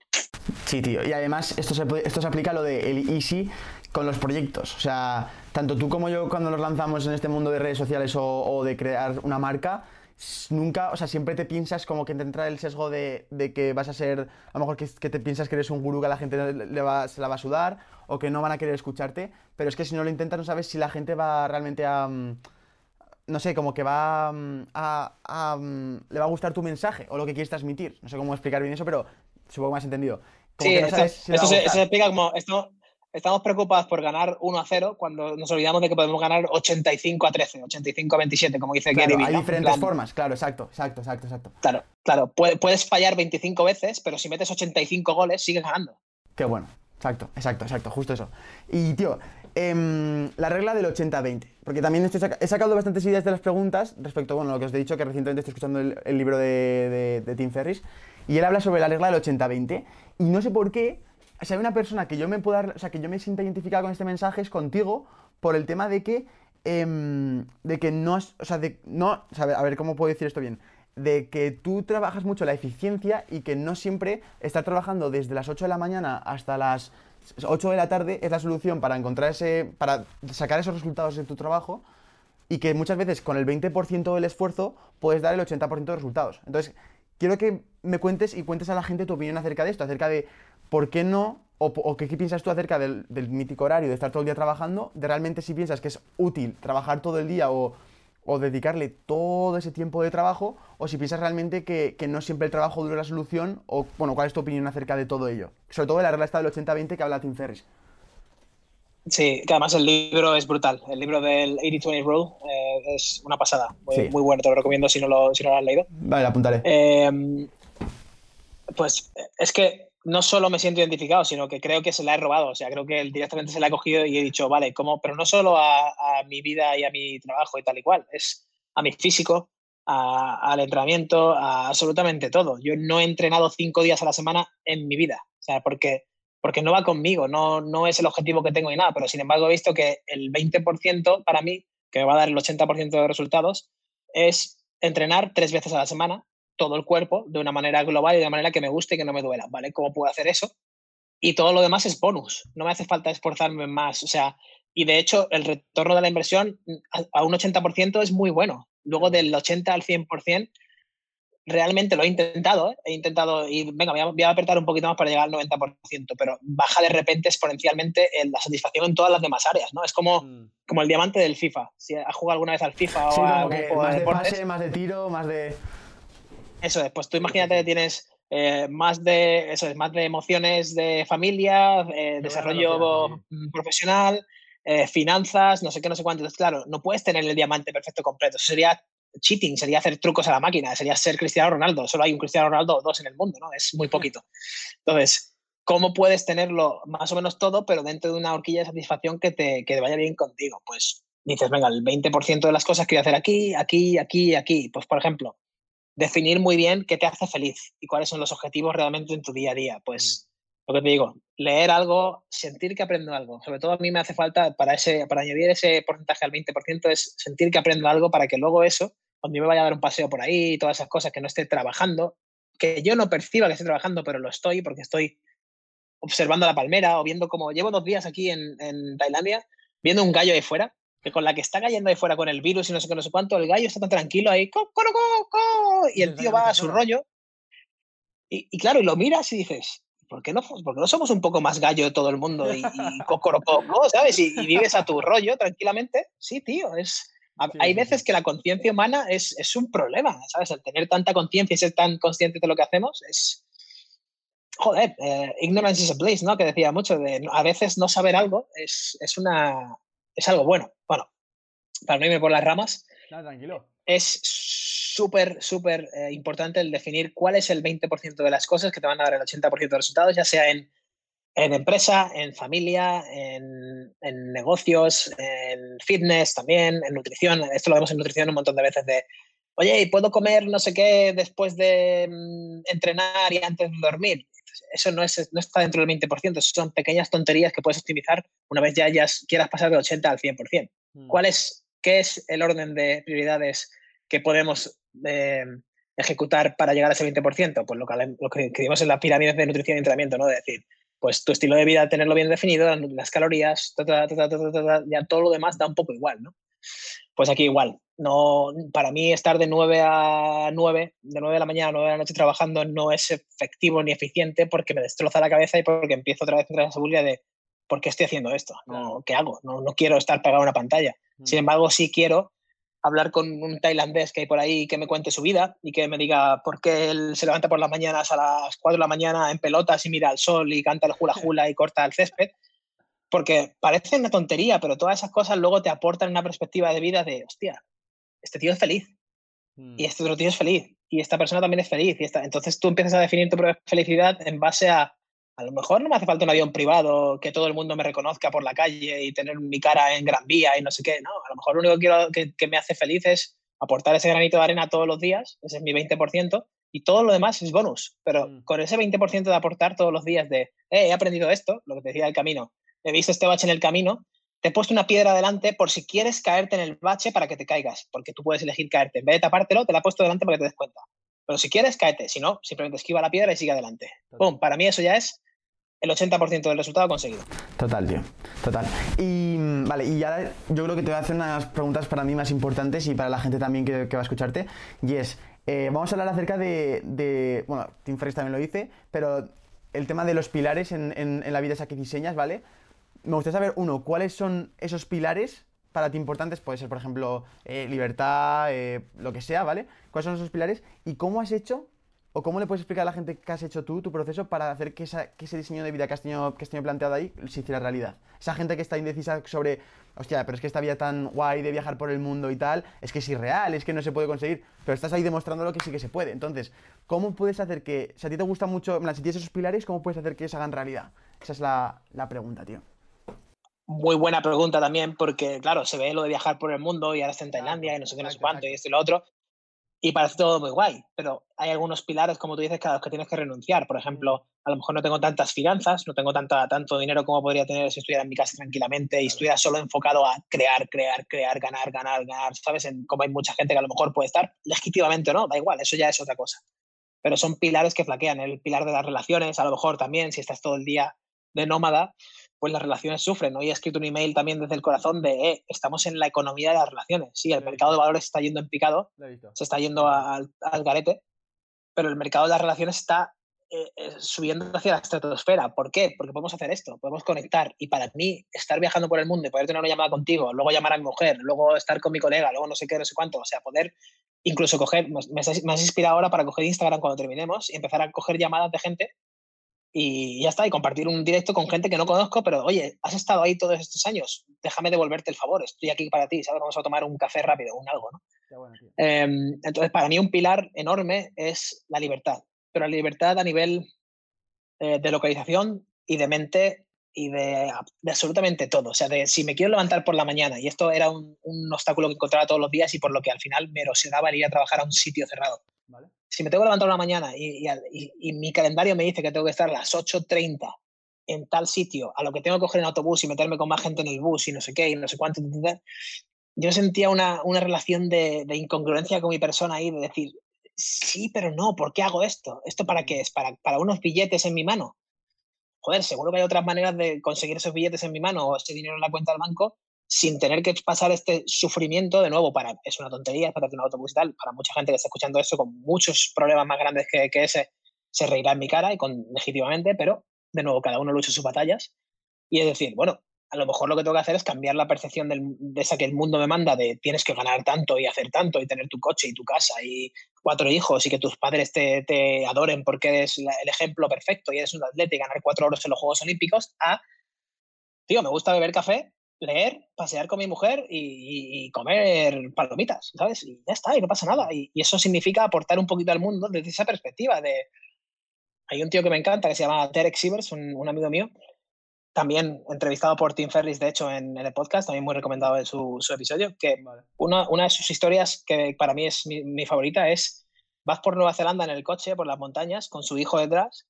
Sí, tío. Y además esto se, esto se aplica a lo de el easy con los proyectos. O sea, tanto tú como yo cuando nos lanzamos en este mundo de redes sociales o, de crear una marca, nunca, o sea, siempre te piensas como que te entra el sesgo de, que vas a ser, a lo mejor que, te piensas que eres un gurú que a la gente le va, se la va a sudar o que no van a querer escucharte, pero es que si no lo intentas no sabes si la gente va realmente a... Mm, no sé, como que va mm, a, mm, le va a gustar tu mensaje o lo que quieres transmitir. No sé cómo explicar bien eso, pero supongo que me has entendido. sí, esto, se, explica como, esto, estamos preocupados por ganar 1 a 0 cuando nos olvidamos de que podemos ganar 85 a 13, 85 a 27, como dice claro, Gary Hay diferentes formas, claro, exacto, exacto, exacto, exacto. Claro, claro, puedes fallar 25 veces, pero si metes 85 goles, sigues ganando. Qué bueno, exacto, exacto, exacto, justo eso. Y, tío, em, la regla del 80-20, porque también he sacado bastantes ideas de las preguntas respecto bueno, lo que os he dicho, que recientemente estoy escuchando el, libro de, Tim Ferris, y él habla sobre la regla del 80-20, y no sé por qué si hay una persona que yo me pueda, o sea, que yo me sienta identificada con este mensaje es contigo por el tema de que, em, de que no, o sea, de, no, a ver, ¿cómo puedo decir esto bien? De que tú trabajas mucho la eficiencia y que no siempre estar trabajando desde las 8 de la mañana hasta las 8 de la tarde es la solución para encontrar ese, para sacar esos resultados de tu trabajo y que muchas veces con el 20% del esfuerzo puedes dar el 80% de resultados. Entonces, quiero que me cuentes y cuentes a la gente tu opinión acerca de esto, acerca de ¿por qué no? O, qué, piensas tú acerca del, mítico horario de estar todo el día trabajando? De realmente si piensas que es útil trabajar todo el día o, dedicarle todo ese tiempo de trabajo, o si piensas realmente que, no siempre el trabajo dura la solución, o bueno, ¿cuál es tu opinión acerca de todo ello? Sobre todo de la regla esta del 80-20 que habla Tim Ferris. Sí, que además el libro es brutal. El libro del 80-20 Rule eh, es una pasada. Muy, bueno, te lo recomiendo si no lo, si no lo has leído. Vale, apuntaré. Eh, pues es que no solo me siento identificado, sino que creo que se la he robado. O sea, creo que él directamente se la ha cogido y he dicho, vale, ¿cómo? Pero no solo a, mi vida y a mi trabajo y tal y cual, es a mi físico, al entrenamiento, a absolutamente todo. Yo no he entrenado cinco días a la semana en mi vida. O sea, porque, porque no va conmigo, no, no es el objetivo que tengo ni nada. Pero sin embargo, he visto que el 20% para mí, que me va a dar el 80% de resultados, es entrenar tres veces a la semana todo el cuerpo de una manera global y de una manera que me guste y que no me duela, ¿vale? ¿Cómo puedo hacer eso? Y todo lo demás es bonus, no me hace falta esforzarme más, o sea, y de hecho el retorno de la inversión a un 80% es muy bueno. Luego del 80 al 100%, realmente lo he intentado, ¿eh? he intentado ir, venga, voy a, apretar un poquito más para llegar al 90%, pero baja de repente exponencialmente la satisfacción en todas las demás áreas, ¿no? Es como, mm. como el diamante del FIFA. Si has jugado alguna vez al FIFA o a más de pase, más de tiro, más de... Eso es, pues tú imagínate que tienes eh, más de eso es, más de emociones de familia, eh, desarrollo profesional, eh, finanzas, no sé qué, no sé cuánto. Entonces, claro, no puedes tener el diamante perfecto completo. Eso sería cheating, sería hacer trucos a la máquina, sería ser Cristiano Ronaldo. Solo hay un Cristiano Ronaldo o dos en el mundo, ¿no? Es muy poquito. Entonces, ¿cómo puedes tenerlo más o menos todo, pero dentro de una horquilla de satisfacción que te, que te vaya bien contigo? Pues dices, venga, el 20% de las cosas quiero hacer aquí, aquí, aquí, aquí. Pues, por ejemplo, definir muy bien qué te hace feliz y cuáles son los objetivos realmente en tu día a día. Pues mm. lo que te digo, leer algo, sentir que aprendo algo. Sobre todo a mí me hace falta para, ese, para añadir ese porcentaje al 20% es sentir que aprendo algo para que luego eso, cuando yo me vaya a dar un paseo por ahí y todas esas cosas que no esté trabajando, que yo no perciba que esté trabajando, pero lo estoy porque estoy observando la palmera o viendo como llevo dos días aquí en, en Tailandia, viendo un gallo ahí fuera que con la que está cayendo ahí fuera con el virus y no sé qué, no sé cuánto, el gallo está tan tranquilo ahí, co, co, co, y el tío va a su rollo. Y, claro, y lo miras y dices, ¿por qué no, por no somos un poco más gallo de todo el mundo y, y ¿no? ¿Sabes? Y, vives a tu rollo tranquilamente. Sí, tío, es... hay veces que la conciencia humana es, es, un problema, ¿sabes? El tener tanta conciencia y ser tan consciente de lo que hacemos es... Joder, eh, ignorance is a bliss, ¿no? Que decía mucho de a veces no saber algo es, es una, es algo bueno. Bueno, para no irme por las ramas, es súper, súper eh, importante el definir cuál es el 20% de las cosas que te van a dar el 80% de resultados, ya sea en, empresa, en familia, en, negocios, en fitness también, en nutrición. Esto lo vemos en nutrición un montón de veces de, oye, ¿puedo comer no sé qué después de mm, entrenar y antes de dormir? Eso no, es, no está dentro del 20%, son pequeñas tonterías que puedes optimizar una vez ya, ya quieras pasar del 80 al 100%. Mm. ¿Cuál es, ¿Qué es el orden de prioridades que podemos eh, ejecutar para llegar a ese 20%? Pues lo que, lo que en las pirámides de nutrición y entrenamiento, ¿no? De decir, pues tu estilo de vida, tenerlo bien definido, las calorías, ya todo lo demás da un poco igual, ¿no? Pues aquí igual. No, para mí estar de 9 a 9, de 9 de la mañana a 9 de la noche trabajando no es efectivo ni eficiente porque me destroza la cabeza y porque empiezo otra vez a entrar esa de ¿por qué estoy haciendo esto? No, ¿Qué hago? No, no, quiero estar pegado a una pantalla. Sin mm. embargo, sí quiero hablar con un tailandés que hay por ahí que me cuente su vida y que me diga por qué él se levanta por las mañanas a las 4 de la mañana en pelotas y mira al sol y canta el hula hula y corta el césped Porque parece una tontería, pero todas esas cosas luego te aportan una perspectiva de vida de, hostia, este tío es feliz. Y mm. este otro tío es feliz. Y esta persona también es feliz. Y esta... Entonces tú empiezas a definir tu propia felicidad en base a, a lo mejor no me hace falta un avión privado, que todo el mundo me reconozca por la calle y tener mi cara en Gran Vía y no sé qué. No, a lo mejor lo único que, quiero, que, que me hace feliz es aportar ese granito de arena todos los días, ese es mi 20%, y todo lo demás es bonus. Pero mm. con ese 20% de aportar todos los días de, eh, he aprendido esto, lo que te decía del camino, he visto este bache en el camino, te he puesto una piedra delante por si quieres caerte en el bache para que te caigas, porque tú puedes elegir caerte. En vez de tapártelo, te la he puesto delante para que te des cuenta. Pero si quieres, caete. Si no, simplemente esquiva la piedra y sigue adelante. ¡Pum! Para mí eso ya es el 80% del resultado conseguido. Total, tío. Total. Y mm, vale, y ahora yo creo que te voy a hacer unas preguntas para mí más importantes y para la gente también que, va a escucharte. Y es, eh, vamos a hablar acerca de, bueno, Tim Ferriss también lo dice, pero el tema de los pilares en, en, la vida esa que diseñas, ¿vale? Me gustaría saber, uno, ¿cuáles son esos pilares para ti importantes? Puede ser, por ejemplo, eh, libertad, eh, lo que sea, ¿vale? ¿Cuáles son esos pilares? ¿Y cómo has hecho ¿O cómo le puedes explicar a la gente que has hecho tú, tu proceso, para hacer que, ese diseño de vida que has, tenido, que has tenido planteado ahí se hiciera realidad? Esa gente que está indecisa sobre, hostia, pero es que esta vida tan guay de viajar por el mundo y tal, es que es irreal, es que no se puede conseguir, pero estás ahí demostrándolo que sí que se puede. Entonces, ¿cómo puedes hacer que, si a ti te gusta mucho, si tienes esos pilares, ¿cómo puedes hacer que se hagan realidad? Esa es la, la pregunta, tío. Muy buena pregunta también, porque claro, se ve lo de viajar por el mundo y ahora está en Tailandia y no sé qué, no sé cuánto y esto y lo otro, y parece todo muy guay, pero hay algunos pilares, como tú dices, a los que tienes que renunciar. Por ejemplo, a lo mejor no tengo tantas finanzas, no tengo tanta, tanto dinero como podría tener si estuviera en mi casa tranquilamente y estuviera solo enfocado a crear, crear, crear, ganar, ganar, ganar, ¿sabes? En, como hay mucha gente que a lo mejor puede estar legítimamente o no, da igual, eso ya es otra cosa. Pero son pilares que flaquean. El pilar de las relaciones, a lo mejor también, si estás todo el día de nómada, pues las relaciones sufren. Hoy he escrito un email también desde el corazón de, eh, estamos en la economía de las relaciones. Sí, el mercado de valores está yendo en picado, se está yendo al, garete, pero el mercado de las relaciones está eh, eh, subiendo hacia la estratosfera. ¿Por qué? Porque podemos hacer esto, podemos conectar. Y para mí, estar viajando por el mundo y poder tener una llamada contigo, luego llamar a mi mujer, luego estar con mi colega, luego no sé qué, no sé cuánto, o sea, poder incluso coger, me, me has inspirado ahora para coger Instagram cuando terminemos y empezar a coger llamadas de gente y ya está, y compartir un directo con gente que no conozco, pero oye, has estado ahí todos estos años, déjame devolverte el favor, estoy aquí para ti, ¿sabes? Vamos a tomar un café rápido, un algo, ¿no? Em, entonces, para mí un pilar enorme es la libertad, pero la libertad a nivel eh, de localización y de mente y de, absolutamente todo. O sea, de si me quiero levantar por la mañana, y esto era un, un, obstáculo que encontraba todos los días y por lo que al final me erosionaba el ir a trabajar a un sitio cerrado. ¿Vale? si me tengo que levantar una mañana y, y, mi calendario me dice que tengo que estar a las 8.30 en tal sitio, a lo que tengo que coger en autobús y meterme con más gente en el bus y no sé qué y no sé cuánto, yo sentía una, una relación de, de, incongruencia con mi persona ahí, de decir, sí, pero no, ¿por qué hago esto? ¿Esto para qué es? ¿Para, para unos billetes en mi mano? Joder, seguro que hay otras maneras de conseguir esos billetes en mi mano o ese dinero en la cuenta del banco sin tener que pasar este sufrimiento de nuevo para es una tontería para tener un autobús y tal para mucha gente que está escuchando eso con muchos problemas más grandes que, que ese se reirá en mi cara y con legítimamente pero de nuevo cada uno lucha sus batallas. Y es decir bueno a lo mejor lo que tengo que hacer es cambiar la percepción del, de esa que el mundo me manda de tienes que ganar tanto y hacer tanto y tener tu coche y tu casa y cuatro hijos y que tus padres te, te adoren porque eres el ejemplo perfecto y eres un atleta y ganar cuatro oros en los Juegos Olímpicos a tío me gusta beber café leer, pasear con mi mujer y, comer palomitas, ¿sabes? Y ya está, y no pasa nada. Y, eso significa aportar un poquito al mundo desde esa perspectiva de... Hay un tío que me encanta que se llama Derek Sivers, un, amigo mío, también entrevistado por Tim Ferris, de hecho, en, el podcast, también muy recomendado en su, episodio, que una, de sus historias que para mí es mi, mi favorita es, vas por Nueva Zelanda en el coche, por las montañas, con su hijo detrás,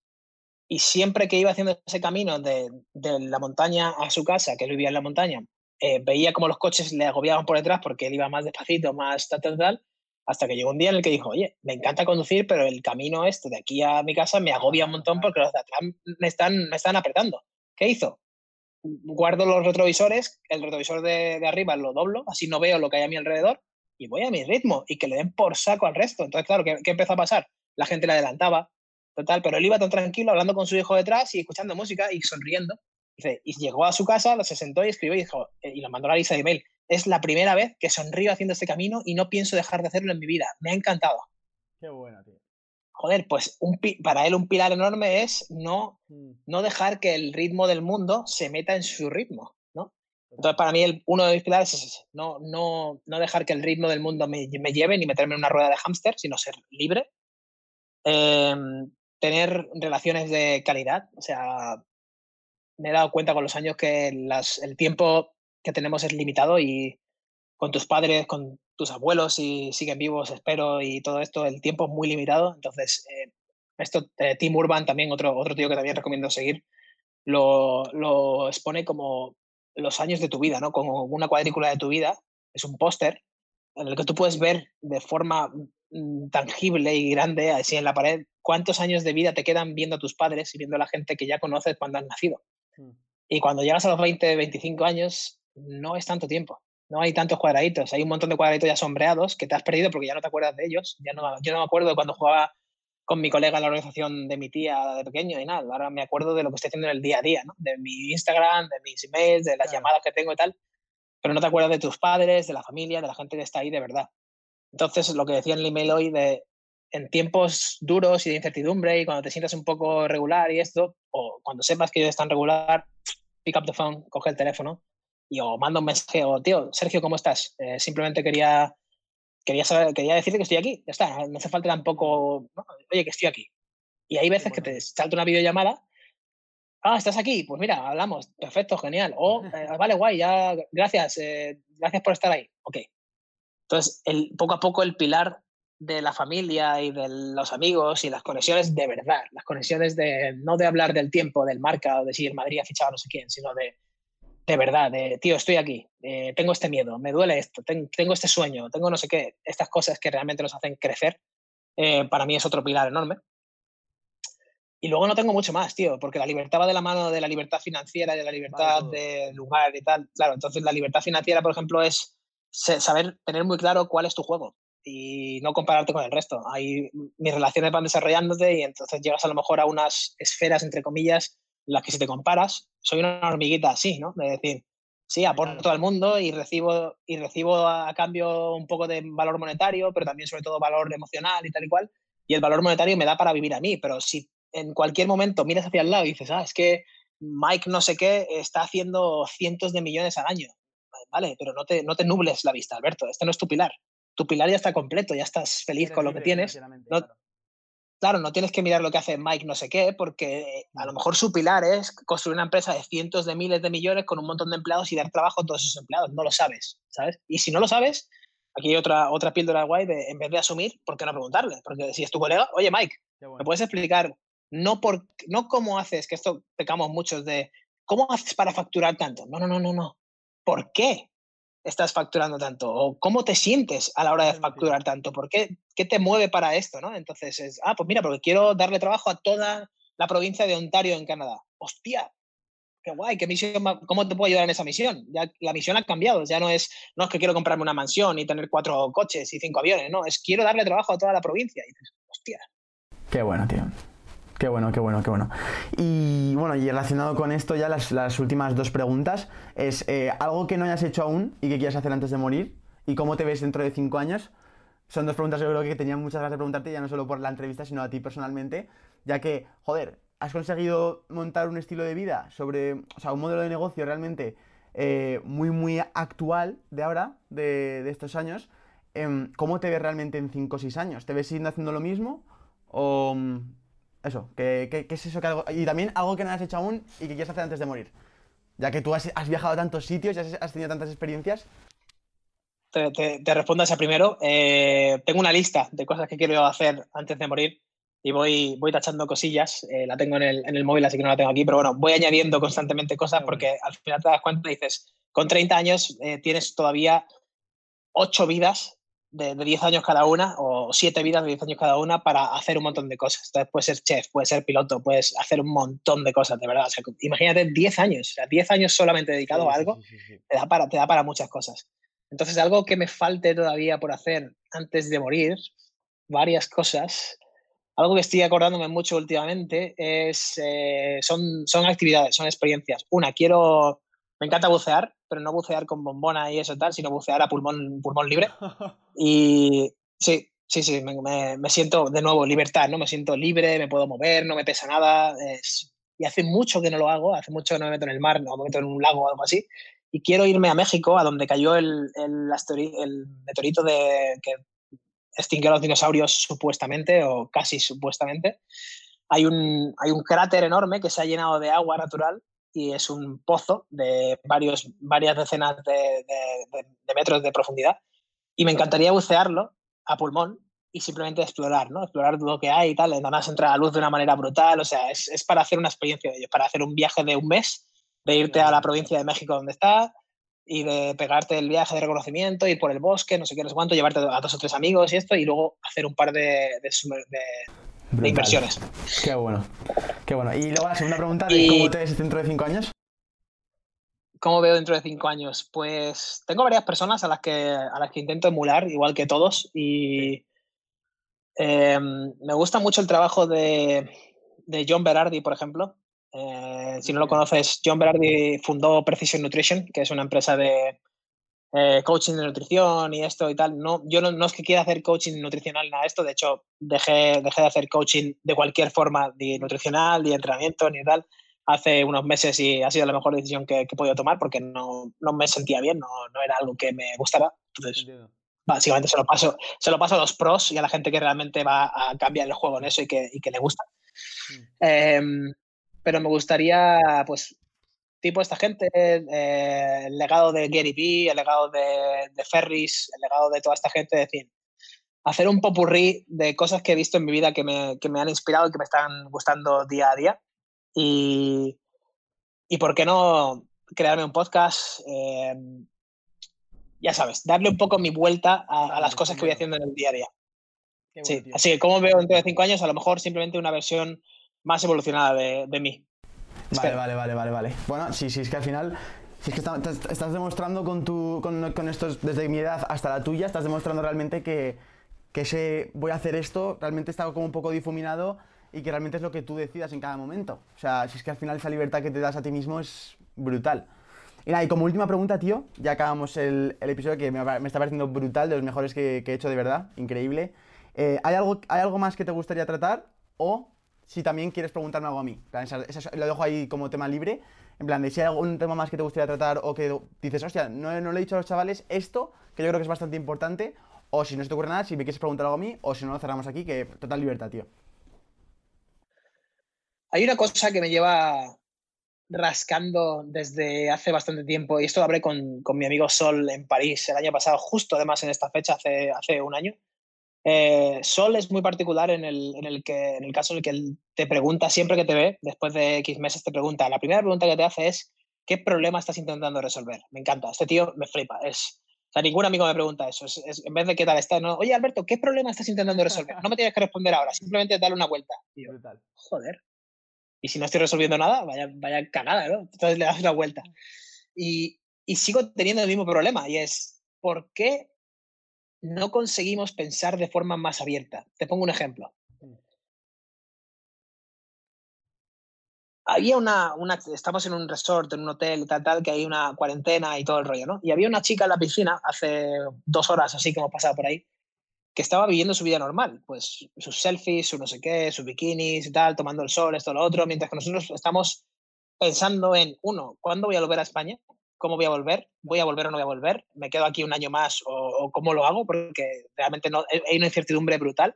y siempre que iba haciendo ese camino de, de la montaña a su casa, que él vivía en la montaña, eh, veía como los coches le agobiaban por detrás porque él iba más despacito, más tal, tal, tal, hasta que llegó un día en el que dijo, oye, me encanta conducir, pero el camino este de aquí a mi casa me agobia un montón porque los de atrás me están, me están apretando. ¿Qué hizo? Guardo los retrovisores, el retrovisor de, arriba lo doblo, así no veo lo que hay a mi alrededor y voy a mi ritmo y que le den por saco al resto. Entonces, claro, ¿qué, qué empezó a pasar? La gente le adelantaba, Total, pero él iba tan tranquilo hablando con su hijo detrás y escuchando música y sonriendo. Dice, y llegó a su casa, se sentó y escribió y dijo, eh, y lo mandó a la lista de email. Es la primera vez que sonrío haciendo este camino y no pienso dejar de hacerlo en mi vida. Me ha encantado. Qué bueno, tío. Joder, pues un, para él un pilar enorme es no, mm. no dejar que el ritmo del mundo se meta en su ritmo, ¿no? Entonces, para mí, el, uno de mis pilares es ese, no, no, no dejar que el ritmo del mundo me, me lleve ni meterme en una rueda de hámster, sino ser libre. Em, tener relaciones de calidad, o sea, me he dado cuenta con los años que las, el tiempo que tenemos es limitado y con tus padres, con tus abuelos, si siguen vivos, espero, y todo esto, el tiempo es muy limitado. Entonces, eh, esto, eh, Tim Urban, también otro, otro tío que también recomiendo seguir, lo, lo expone como los años de tu vida, ¿no? Como una cuadrícula de tu vida. Es un póster en el que tú puedes ver de forma mm, tangible y grande, así en la pared, cuántos años de vida te quedan viendo a tus padres y viendo a la gente que ya conoces cuando has nacido. Mm. Y cuando llegas a los 20, 25 años, no es tanto tiempo no hay tantos cuadraditos, hay un montón de cuadraditos ya sombreados que te has perdido porque ya no te acuerdas de ellos. Ya no, yo no me acuerdo de cuando jugaba con mi colega en la organización de mi tía de pequeño y nada. Ahora me acuerdo de lo que estoy haciendo en el día a día, ¿no? de mi Instagram, de mis emails, de las llamadas que tengo y tal. Pero no te acuerdas de tus padres, de la familia, de la gente que está ahí de verdad. Entonces, lo que decía en el email hoy de en tiempos duros y de incertidumbre y cuando te sientas un poco regular y esto, o cuando sepas que ellos están regular, pick up the phone, coge el teléfono y o mando un mensaje o, tío, Sergio, ¿cómo estás? Eh, simplemente quería, quería, saber, quería decirte que estoy aquí, ya está, no hace falta tampoco, oye, que estoy aquí. Y hay veces que te salta una videollamada, ah, estás aquí, pues mira, hablamos, perfecto, genial, o eh, vale, guay, ya, gracias, eh, gracias por estar ahí, ok. Entonces, el, poco a poco el pilar de la familia y de los amigos y las conexiones de verdad, las conexiones de no de hablar del tiempo, del marca o de si el Madrid ha fichado a no sé quién, sino de de verdad, de, tío, estoy aquí, eh, tengo este miedo, me duele esto, tengo este sueño, tengo no sé qué, estas cosas que realmente nos hacen crecer, eh, para mí es otro pilar enorme. Y luego no tengo mucho más, tío, porque la libertad va de la mano de la libertad financiera y de la libertad de lugar y tal. Claro, entonces la libertad financiera, por ejemplo, es saber tener muy claro cuál es tu juego y no compararte con el resto. Hay, mis relaciones van desarrollándote y entonces llegas a lo mejor a unas esferas, entre comillas, las que si te comparas, soy una hormiguita así, ¿no? De decir, sí, aporto al mundo y recibo, y recibo a cambio un poco de valor monetario, pero también sobre todo valor emocional y tal y cual. Y el valor monetario me da para vivir a mí, pero si en cualquier momento miras hacia el lado y dices, ah, es que Mike no sé qué está haciendo cientos de millones al año. Vale, pero no te, no te nubles la vista, Alberto. Este no es tu pilar. Tu pilar ya está completo, ya estás feliz con lo que tienes. No, claro, no tienes que mirar lo que hace Mike no sé qué, porque a lo mejor su pilar es construir una empresa de cientos de miles de millones con un montón de empleados y dar trabajo a todos esos empleados. No lo sabes, ¿sabes? Y si no lo sabes, aquí hay otra, otra píldora guay de, en vez de asumir, ¿por qué no preguntarle? Porque si es tu colega, oye Mike, ¿me puedes explicar no, por, no cómo haces, que esto pecamos muchos de, ¿cómo haces para facturar tanto? No, no, no, no, no. ¿Por qué? Estás facturando tanto? ¿O cómo te sientes a la hora de facturar tanto? ¿Por qué, qué te mueve para esto? ¿no? Entonces es, ah, pues mira, porque quiero darle trabajo a toda la provincia de Ontario en Canadá. ¡Hostia! ¡Qué guay! ¿Qué misión, ¿Cómo te puedo ayudar en esa misión? Ya, la misión ha cambiado, ya no es, no es que quiero comprarme una mansión y tener cuatro coches y cinco aviones, no, es quiero darle trabajo a toda la provincia. Y dices, ¡hostia! Qué bueno, tío. Qué bueno, qué bueno, qué bueno. Y bueno, y relacionado con esto ya las, últimas dos preguntas es eh, algo que no hayas hecho aún y que quieras hacer antes de morir y cómo te ves dentro de cinco años. Son dos preguntas que yo creo que tenía muchas ganas de preguntarte ya no solo por la entrevista sino a ti personalmente, ya que, joder, has conseguido montar un estilo de vida sobre, o sea, un modelo de negocio realmente eh, muy, muy actual de ahora, de, de estos años. Em, ¿Cómo te ves realmente en cinco o seis años? ¿Te ves siguiendo haciendo lo mismo? ¿O eso, ¿qué, es eso que algo, y también algo que no has hecho aún y que quieres hacer antes de morir? Ya que tú has, viajado a tantos sitios y has, tenido tantas experiencias. Te, te, respondo a esa primero. Eh, tengo una lista de cosas que quiero hacer antes de morir y voy, voy tachando cosillas. Eh, la tengo en el, en el, móvil, así que no la tengo aquí, pero bueno, voy añadiendo constantemente cosas porque al final te das cuenta y dices, con 30 años eh, tienes todavía ocho vidas de, 10 años cada una o 7 vidas de 10 años cada una para hacer un montón de cosas. Entonces puedes ser chef, puedes ser piloto, puedes hacer un montón de cosas, de verdad. imagínate 10 años, o sea, 10 años solamente dedicado a algo, te, da para, te da para muchas cosas. Entonces, algo que me falte todavía por hacer antes de morir, varias cosas. Algo que estoy acordándome mucho últimamente es, eh, son, son actividades, son experiencias. Una, quiero, me encanta bucear, pero no bucear con bombona y eso tal, sino bucear a pulmón, pulmón libre. Y sí, Sí, sí, me, siento de nuevo libertad, ¿no? Me siento libre, me puedo mover, no me pesa nada. y hace mucho que no lo hago, hace mucho que no me meto en el mar, no me meto en un lago o algo así. Y quiero irme a México, a donde cayó el, el, el meteorito de, que extinguió a los dinosaurios supuestamente, o casi supuestamente. Hay un, hay un cráter enorme que se ha llenado de agua natural y es un pozo de varios, varias decenas de, de metros de profundidad. Y me encantaría bucearlo a pulmón y simplemente explorar, ¿no? Explorar lo que hay y tal. Nada más entra a la luz de una manera brutal. O sea, es, es, para hacer una experiencia de ello, para hacer un viaje de un mes, de irte a la provincia de México donde está y de pegarte el viaje de reconocimiento, ir por el bosque, no sé qué, no sé cuánto, llevarte a dos o tres amigos y esto, y luego hacer un par de, de, inversiones. Qué bueno, qué bueno. Y luego la segunda pregunta, ¿cómo te ves dentro de cinco años? ¿Cómo veo dentro de cinco años? Pues tengo varias personas a las que, a las que intento emular, igual que todos, y em, me gusta mucho el trabajo de, de John Berardi, por ejemplo. Eh, si no lo conoces, John Berardi fundó Precision Nutrition, que es una empresa de eh, coaching de nutrición y esto y tal. No, yo no, no, es que quiera hacer coaching nutricional nada de esto, de hecho, dejé, dejé de hacer coaching de cualquier forma, ni nutricional, ni entrenamiento, ni tal hace unos meses y ha sido la mejor decisión que, he podido tomar porque no, no, me sentía bien, no, no era algo que me gustara. Entonces, básicamente se lo, paso, se lo paso a los pros y a la gente que realmente va a cambiar el juego en eso y que, y que le gusta. Mm. Em, pero me gustaría, pues, tipo esta gente, eh, el legado de Gary Vee, el legado de, de, Ferris, el legado de toda esta gente, decir, hacer un popurrí de cosas que he visto en mi vida que me, que me han inspirado y que me están gustando día a día y, y por qué no crearme un podcast, eh, ya sabes, darle un poco mi vuelta a, las cosas que voy haciendo en el día a día. sí, así que como veo dentro de cinco años, a lo mejor simplemente una versión más evolucionada de, de mí. Vale, vale, vale, vale, vale. Bueno, sí, sí, es que al final si es que estás demostrando con, tu, con, con, estos, desde mi edad hasta la tuya, estás demostrando realmente que, que ese voy a hacer esto, realmente está como un poco difuminado y que realmente es lo que tú decidas en cada momento. O sea, si es que al final esa libertad que te das a ti mismo es brutal. Y nada, y como última pregunta, tío, ya acabamos el, el episodio que me, me, está pareciendo brutal, de los mejores que, que he hecho de verdad, increíble. Eh, ¿hay, algo, ¿Hay algo más que te gustaría tratar? O si también quieres preguntarme algo a mí. lo dejo ahí como tema libre. En plan, si hay algún tema más que te gustaría tratar o que dices, hostia, no, no le he dicho a los chavales esto, que yo creo que es bastante importante. O si no se te ocurre nada, si me quieres preguntar algo a mí, o si no lo cerramos aquí, que total libertad, tío. Hay una cosa que me lleva rascando desde hace bastante tiempo, y esto lo hablé con, con, mi amigo Sol en París el año pasado, justo además en esta fecha, hace, hace un año. Eh, Sol es muy particular en el, en el, que, en el caso en el que él te pregunta siempre que te ve, después de X meses te pregunta, la primera pregunta que te hace es, ¿qué problema estás intentando resolver? Me encanta, este tío me flipa, es... O sea, ningún amigo me pregunta eso. Es, en vez de qué tal estás, no, oye Alberto, ¿qué problema estás intentando resolver? No me tienes que responder ahora, simplemente dale una vuelta. Tío, joder, y si no estoy resolviendo nada, vaya, vaya cagada, ¿no? Entonces le das una vuelta. Y, y sigo teniendo el mismo problema y es, ¿por qué no conseguimos pensar de forma más abierta? Te pongo un ejemplo. Había una, una, estamos en un resort, en un hotel, tal, tal, que hay una cuarentena y todo el rollo, ¿no? Y había una chica en la piscina hace dos horas, así que hemos pasado por ahí, que estaba viviendo su vida normal, pues sus selfies, su no sé qué, sus bikinis y tal, tomando el sol, esto, lo otro, mientras que nosotros estamos pensando en, uno, ¿cuándo voy a volver a España? ¿Cómo voy a volver? ¿Voy a volver o no voy a volver? ¿Me quedo aquí un año más o, cómo lo hago? Porque realmente no, hay una incertidumbre brutal.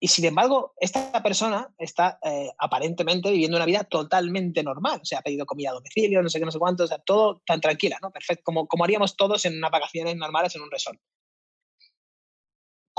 Y sin embargo, esta persona está eh, aparentemente viviendo una vida totalmente normal. O sea, ha pedido comida a domicilio, no sé qué, no sé cuánto, o sea, todo tan tranquila, ¿no? Perfecto, como, como haríamos todos en unas vacaciones normales en un resort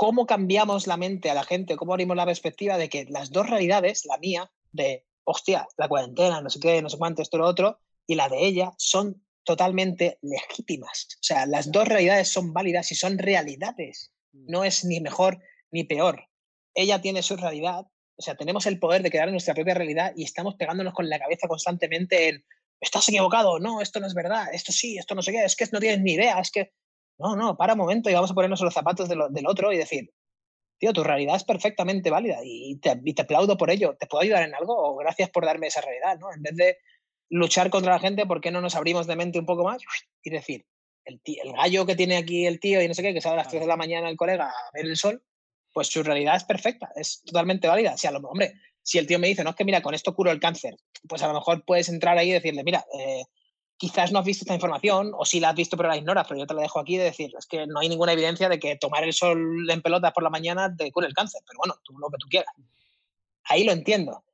cómo cambiamos la mente a la gente, cómo abrimos la perspectiva de que las dos realidades, la mía, de, hostia, la cuarentena, no sé qué, no sé cuánto, esto, lo otro, y la de ella, son totalmente legítimas. O sea, las dos realidades son válidas y son realidades. Mm. No es ni mejor ni peor. Ella tiene su realidad, o sea, tenemos el poder de crear nuestra propia realidad y estamos pegándonos con la cabeza constantemente en, estás equivocado, no, esto no es verdad, esto sí, esto no sé qué, es que no tienes ni idea, es que no, no, para un momento y vamos a ponernos los zapatos del otro y decir, tío, tu realidad es perfectamente válida y te, te, aplaudo por ello. ¿Te puedo ayudar en algo? O gracias por darme esa realidad, ¿no? En vez de luchar contra la gente, ¿por qué no nos abrimos de mente un poco más y decir, el, el gallo que tiene aquí el tío y no sé qué, que sale a las 3 de la mañana el colega a ver el sol, pues su realidad es perfecta, es totalmente válida. Si a lo, hombre, si el tío me dice, no, es que mira, con esto curo el cáncer, pues a lo mejor puedes entrar ahí y decirle, mira, eh, quizás no has visto esta información, o sí la has visto pero la ignoras, pero yo te la dejo aquí de decir, es que no hay ninguna evidencia de que tomar el sol en pelotas por la mañana te cure el cáncer, pero bueno, tú lo que tú quieras. Ahí lo entiendo.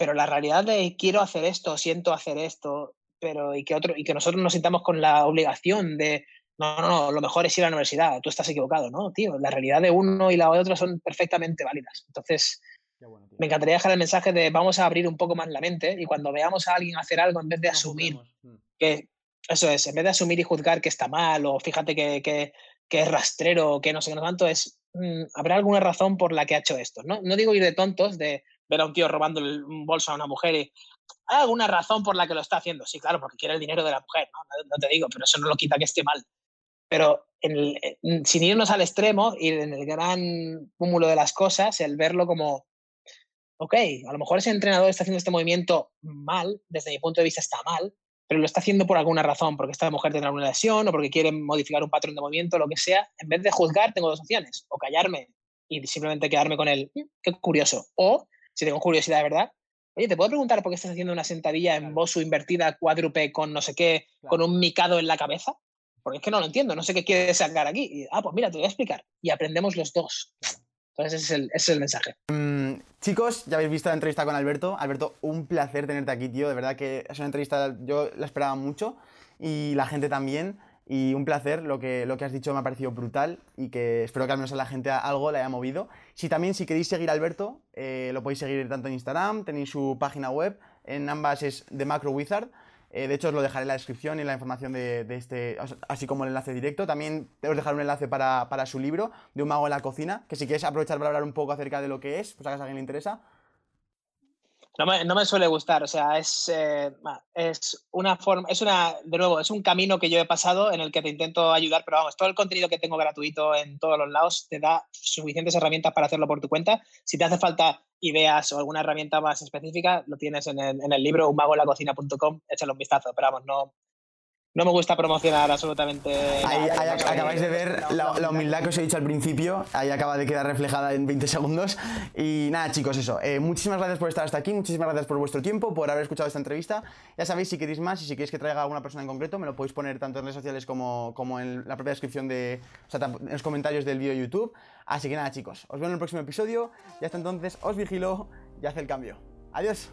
Pero la realidad de quiero hacer esto, siento hacer esto, pero y que otro, y que nosotros nos sintamos con la obligación de no, no, no, lo mejor es ir a la universidad, tú estás equivocado, ¿no? Tío, la realidad de uno y la otra son perfectamente válidas. Entonces, me encantaría dejar el mensaje de vamos a abrir un poco más la mente y cuando veamos a alguien hacer algo, en vez de asumir mm. que, eso es, en vez de asumir y juzgar que está mal o fíjate que, que, que es rastrero o que no sé qué no tanto, es, mm, habrá alguna razón por la que ha hecho esto. ¿no? no digo ir de tontos, de ver a un tío robando un bolso a una mujer y ¿hay alguna razón por la que lo está haciendo? Sí, claro, porque quiere el dinero de la mujer, ¿no? No, te digo, pero eso no lo quita que esté mal. Pero sin irnos al extremo y en el gran cúmulo de las cosas, el verlo como, ok, a lo mejor ese entrenador está haciendo este movimiento mal, desde mi punto de vista está mal, pero lo está haciendo por alguna razón, porque esta mujer tendrá una lesión o porque quiere modificar un patrón de movimiento, lo que sea. En vez de juzgar, tengo dos opciones, o callarme y simplemente quedarme con él, mm, qué curioso, o si tengo curiosidad de verdad, oye, ¿te puedo preguntar por qué estás haciendo una sentadilla en bosu invertida cuádruple con no sé qué, con un micado en la cabeza? Porque es que no lo entiendo, no sé qué quieres sacar aquí. ah, pues mira, te voy a explicar. Y aprendemos los dos. Entonces ese es el, mensaje. Mm, chicos, ya habéis visto la entrevista con Alberto. Alberto, un placer tenerte aquí, tío. De verdad que es una entrevista, yo la esperaba mucho y la gente también. Y un placer, lo que, lo que has dicho me ha parecido brutal y que espero que al menos a la gente algo le haya movido. Si también, si queréis seguir a Alberto, eh, lo podéis seguir tanto en Instagram, tenéis su página web, en ambas es The Macro Wizard. Eh, de hecho, os lo dejaré en la descripción y en la información de, este, así como el enlace directo. También os dejaré un enlace para, para, su libro, De un mago en la cocina, que si quieres aprovechar para hablar un poco acerca de lo que es, pues a alguien le interesa. No me, no me, suele gustar, o sea, es, eh, es una forma, es una, de nuevo, es un camino que yo he pasado en el que te intento ayudar, pero vamos, todo el contenido que tengo gratuito en todos los lados te da suficientes herramientas para hacerlo por tu cuenta. Si te hace falta ideas o alguna herramienta más específica, lo tienes en el, en el libro unmagolacocina.com, échale un vistazo, pero vamos, no, no me gusta promocionar absolutamente. Ahí, acabáis de ver la, humildad que os he dicho al principio. Ahí acaba de quedar reflejada en 20 segundos. Y nada, chicos, eso. Eh, muchísimas gracias por estar hasta aquí. Muchísimas gracias por vuestro tiempo, por haber escuchado esta entrevista. Ya sabéis, si queréis más y si queréis que traiga a alguna persona en concreto, me lo podéis poner tanto en redes sociales como, como en la propia descripción de. O sea, en los comentarios del vídeo de YouTube. Así que nada, chicos. Os veo en el próximo episodio. Y hasta entonces, os vigilo y haz el cambio. Adiós.